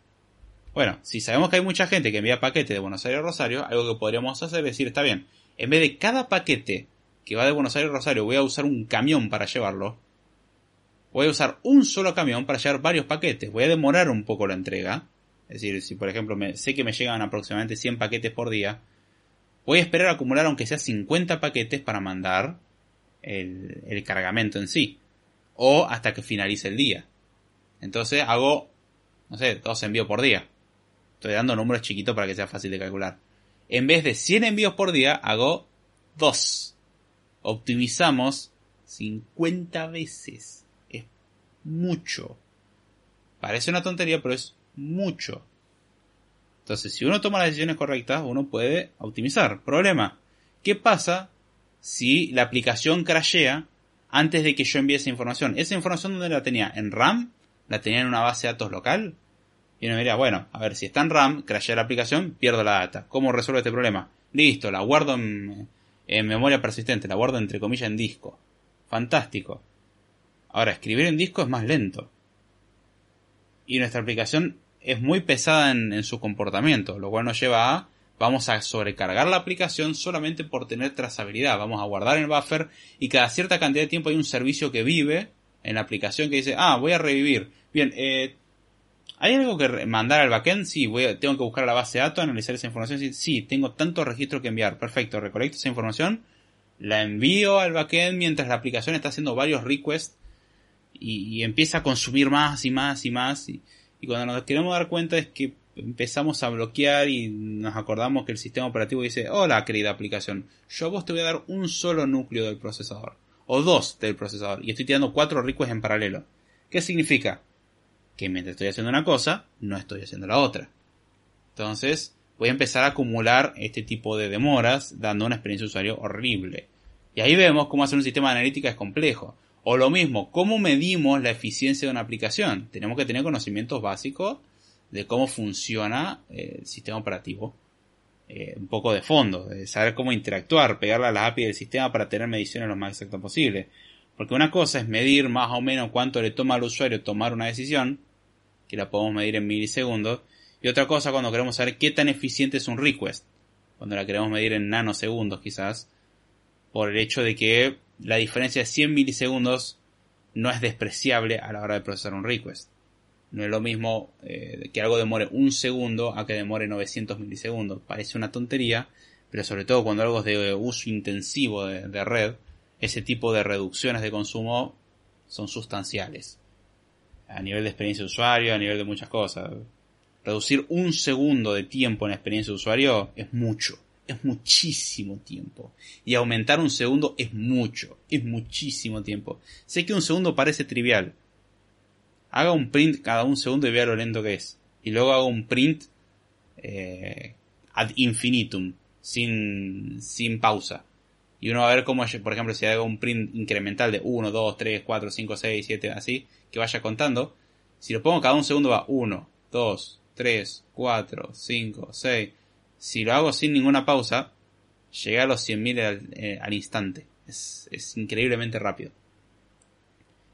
Bueno, si sabemos que hay mucha gente que envía paquetes de Buenos Aires a Rosario, algo que podríamos hacer es decir, está bien, en vez de cada paquete que va de Buenos Aires a Rosario voy a usar un camión para llevarlo, voy a usar un solo camión para llevar varios paquetes. Voy a demorar un poco la entrega, es decir, si por ejemplo me, sé que me llegan aproximadamente 100 paquetes por día, voy a esperar a acumular aunque sea 50 paquetes para mandar el, cargamento en sí. O hasta que finalice el día. Entonces hago, no sé, dos envíos por día. Estoy dando números chiquitos para que sea fácil de calcular. En vez de 100 envíos por día, hago 2. Optimizamos 50 veces. Es mucho. Parece una tontería, pero es mucho. Entonces, si uno toma las decisiones correctas, uno puede optimizar. Problema. ¿Qué pasa si la aplicación crashea antes de que yo envíe esa información? ¿Esa información dónde la tenía? ¿En RAM? ¿La tenía en una base de datos local? Y uno diría, bueno, a ver, si está en RAM, crashea la aplicación, pierdo la data. ¿Cómo resuelvo este problema? Listo, la guardo en, en memoria persistente, la guardo entre comillas en disco. Fantástico. Ahora, escribir en disco es más lento. Y nuestra aplicación es muy pesada en, su comportamiento, lo cual nos lleva a vamos a sobrecargar la aplicación solamente por tener trazabilidad, vamos a guardar el buffer y cada cierta cantidad de tiempo hay un servicio que vive en la aplicación que dice, ah, voy a revivir. Bien, eh, ¿hay algo que mandar al backend? Sí, tengo que buscar la base de datos, analizar esa información. Sí, sí, tengo tanto registro que enviar. Perfecto, recolecto esa información, la envío al backend mientras la aplicación está haciendo varios requests y, y empieza a consumir más y más y más. Y, y cuando nos queremos dar cuenta es que empezamos a bloquear y nos acordamos que el sistema operativo dice, hola querida aplicación, yo a vos te voy a dar un solo núcleo del procesador, o dos del procesador, y estoy tirando cuatro requests en paralelo. ¿Qué significa? Mientras estoy haciendo una cosa, no estoy haciendo la otra. Entonces, voy a empezar a acumular este tipo de demoras, dando una experiencia de usuario horrible. Y ahí vemos cómo hacer un sistema de analítica es complejo. O lo mismo, ¿cómo medimos la eficiencia de una aplicación? Tenemos que tener conocimientos básicos de cómo funciona eh, el sistema operativo. Eh, un poco de fondo, de saber cómo interactuar, pegarle a las API del sistema para tener mediciones lo más exactas posible. Porque una cosa es medir más o menos cuánto le toma al usuario tomar una decisión, que la podemos medir en milisegundos, y otra cosa cuando queremos saber qué tan eficiente es un request, cuando la queremos medir en nanosegundos quizás, por el hecho de que la diferencia de 100 milisegundos no es despreciable a la hora de procesar un request. No es lo mismo eh, que algo demore un segundo a que demore 900 milisegundos. Parece una tontería, pero sobre todo cuando algo es de uso intensivo de, red, ese tipo de reducciones de consumo son sustanciales. A nivel de experiencia de usuario, a nivel de muchas cosas. Reducir un segundo de tiempo en la experiencia de usuario es mucho. Es muchísimo tiempo. Y aumentar un segundo es mucho. Es muchísimo tiempo. Sé que un segundo parece trivial. Haga un print cada un segundo y vea lo lento que es. Y luego haga un print eh, ad infinitum sin, sin pausa. Y uno va a ver cómo, por ejemplo, si hago un print incremental de 1, 2, 3, 4, 5, 6, 7, así, que vaya contando. Si lo pongo cada un segundo va 1, 2, 3, 4, 5, 6. Si lo hago sin ninguna pausa, llega a los 100.000 al, eh, al instante. Es, es increíblemente rápido.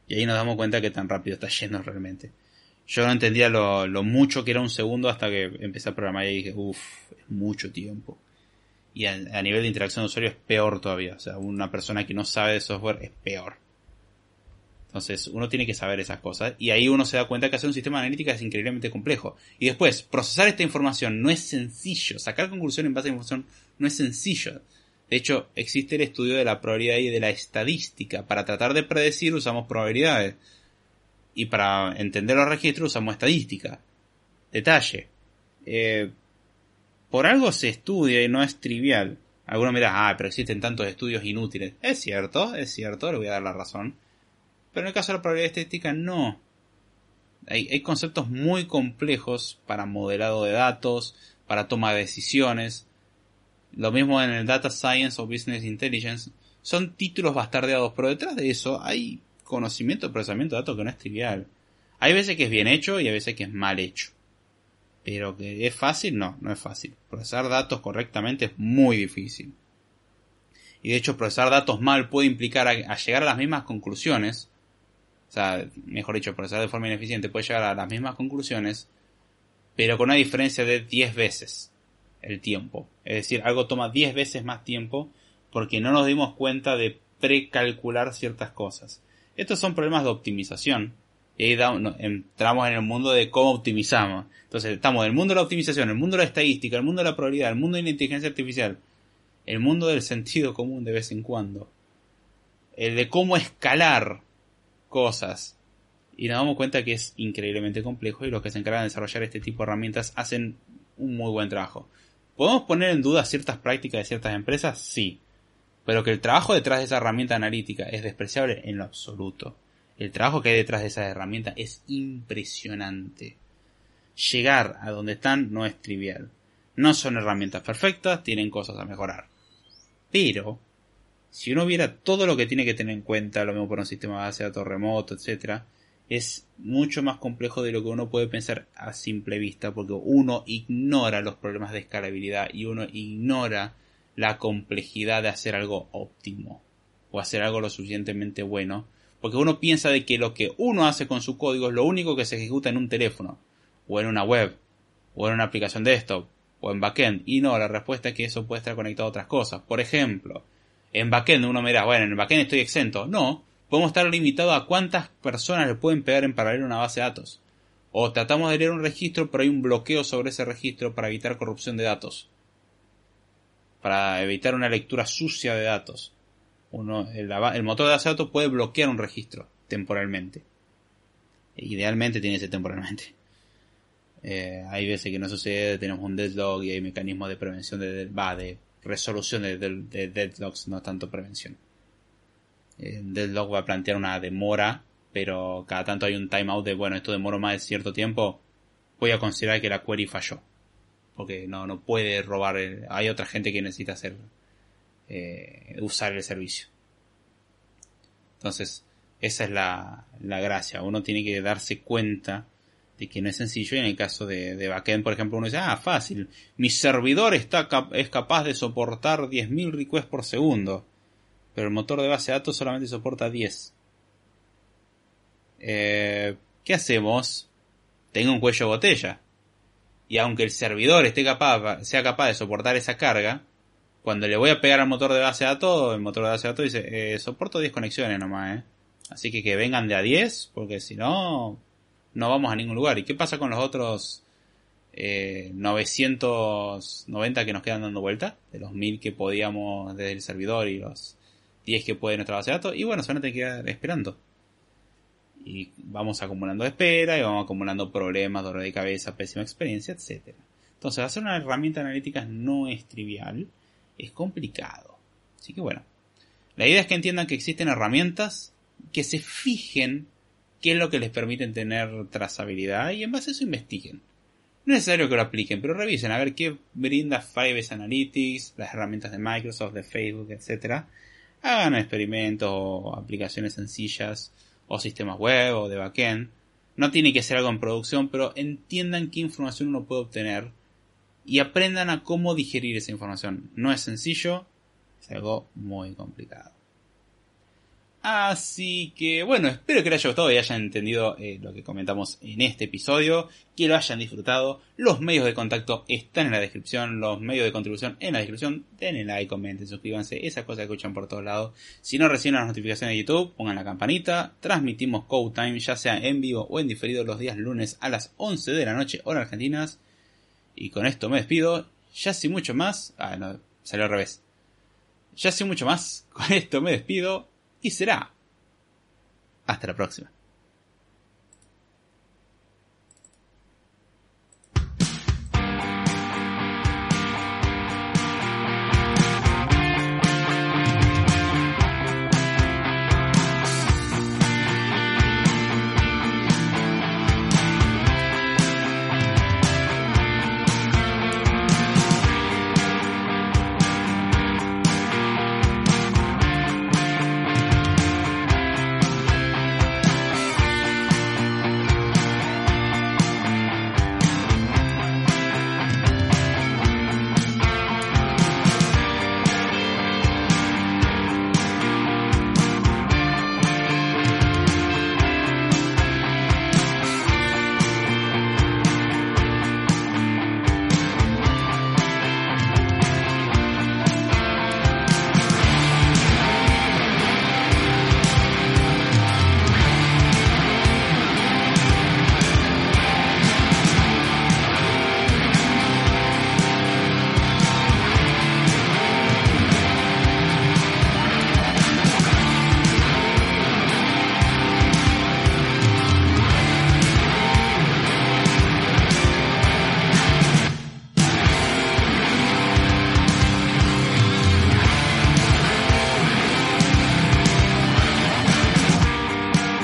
Y ahí nos damos cuenta que tan rápido está yendo realmente. Yo no entendía lo, lo, mucho que era un segundo hasta que empecé a programar y dije, uff, es mucho tiempo y a, nivel de interacción de usuario es peor todavía. O sea, una persona que no sabe de software es peor. Entonces, uno tiene que saber esas cosas y ahí uno se da cuenta que hacer un sistema de analítica es increíblemente complejo. Y después, procesar esta información no es sencillo. Sacar conclusión en base a información no es sencillo. De hecho, existe el estudio de la probabilidad y de la estadística. Para tratar de predecir usamos probabilidades. Y para entender los registros usamos estadística. Detalle. Eh, por algo se estudia y no es trivial. Algunos me dirán, ah, pero existen tantos estudios inútiles. Es cierto, es cierto, le voy a dar la razón. Pero en el caso de la probabilidad estadística, no. Hay, hay conceptos muy complejos para modelado de datos, para toma de decisiones. Lo mismo en el Data Science o Business Intelligence. Son títulos bastardeados, pero detrás de eso hay conocimiento de procesamiento de datos que no es trivial. Hay veces que es bien hecho y hay veces que es mal hecho. Pero que es fácil, no, no es fácil. Procesar datos correctamente es muy difícil. Y de hecho, procesar datos mal puede implicar a, llegar a las mismas conclusiones. O sea, mejor dicho, procesar de forma ineficiente puede llegar a las mismas conclusiones, pero con una diferencia de 10 veces el tiempo. Es decir, algo toma 10 veces más tiempo porque no nos dimos cuenta de precalcular ciertas cosas. Estos son problemas de optimización y ahí entramos en el mundo de cómo optimizamos. Entonces estamos en el mundo de la optimización, el mundo de la estadística, el mundo de la probabilidad, el mundo de la inteligencia artificial, el mundo del sentido común de vez en cuando, el de cómo escalar cosas. Y nos damos cuenta que es increíblemente complejo y los que se encargan de desarrollar este tipo de herramientas hacen un muy buen trabajo. ¿Podemos poner en duda ciertas prácticas de ciertas empresas? Sí. Pero que el trabajo detrás de esa herramienta analítica es despreciable en lo absoluto. El trabajo que hay detrás de esa herramienta es impresionante. Llegar a donde están no es trivial. No son herramientas perfectas, tienen cosas a mejorar. Pero, si uno viera todo lo que tiene que tener en cuenta, lo mismo por un sistema de base de datos remoto, etc., es mucho más complejo de lo que uno puede pensar a simple vista, porque uno ignora los problemas de escalabilidad y uno ignora la complejidad de hacer algo óptimo o hacer algo lo suficientemente bueno porque uno piensa de que lo que uno hace con su código es lo único que se ejecuta en un teléfono, o en una web, o en una aplicación desktop, o en backend. Y no, la respuesta es que eso puede estar conectado a otras cosas. Por ejemplo, en backend uno me dirá, bueno, en backend estoy exento. No, podemos estar limitados a cuántas personas le pueden pegar en paralelo una base de datos. O tratamos de leer un registro, pero hay un bloqueo sobre ese registro para evitar corrupción de datos. Para evitar una lectura sucia de datos uno, el, motor de de datos puede bloquear un registro temporalmente. Idealmente tiene que ser temporalmente. Eh, hay veces que no sucede, tenemos un deadlock y hay mecanismos de prevención de, va, de resolución de, deadlocks, no tanto prevención. Eh, deadlock va a plantear una demora, pero cada tanto hay un timeout de, bueno, esto demoró más de cierto tiempo, voy a considerar que la query falló. Porque no, no puede robar, hay otra gente que necesita hacer eh, usar el servicio. Entonces, esa es la, la, gracia. Uno tiene que darse cuenta de que no es sencillo. Y en el caso de, de backend, por ejemplo, uno dice, ah, fácil. Mi servidor está es capaz de soportar 10.000 requests por segundo. Pero el motor de base de datos solamente soporta 10. Eh, ¿Qué hacemos? Tengo un cuello de botella. Y aunque el servidor esté capaz, sea capaz de soportar esa carga, cuando le voy a pegar al motor de base de datos, el motor de base de datos dice, eh, soporto 10 conexiones nomás, ¿eh? Así que que vengan de a 10, porque si no, no vamos a ningún lugar. ¿Y qué pasa con los otros eh, 990 que nos quedan dando vuelta, de los 1000 que podíamos desde el servidor y los 10 que puede nuestra base de datos, y bueno, solamente que quedar esperando. Y vamos acumulando espera y vamos acumulando problemas, dolor de cabeza, pésima experiencia, etc. Entonces, hacer una herramienta analítica no es trivial, es complicado. Así que bueno, la idea es que entiendan que existen herramientas que se fijen qué es lo que les permite tener trazabilidad y en base a eso investiguen. No es necesario que lo apliquen, pero revisen a ver qué brinda Firebase Analytics, las herramientas de Microsoft, de Facebook, etc. Hagan experimentos o aplicaciones sencillas o sistemas web o de backend. No tiene que ser algo en producción, pero entiendan qué información uno puede obtener y aprendan a cómo digerir esa información. No es sencillo, es algo muy complicado. Así que bueno, espero que les haya gustado y hayan entendido eh, lo que comentamos en este episodio, que lo hayan disfrutado. Los medios de contacto están en la descripción, los medios de contribución en la descripción. Denle like, comenten, suscríbanse, esas cosas que escuchan por todos lados. Si no reciben las notificaciones de YouTube, pongan la campanita. Transmitimos Code Time, ya sea en vivo o en diferido los días lunes a las 11 de la noche, hora argentinas. Y con esto me despido. Ya sin mucho más. Ah, no, salió al revés. Ya sin mucho más. Con esto me despido y será. Hasta la próxima.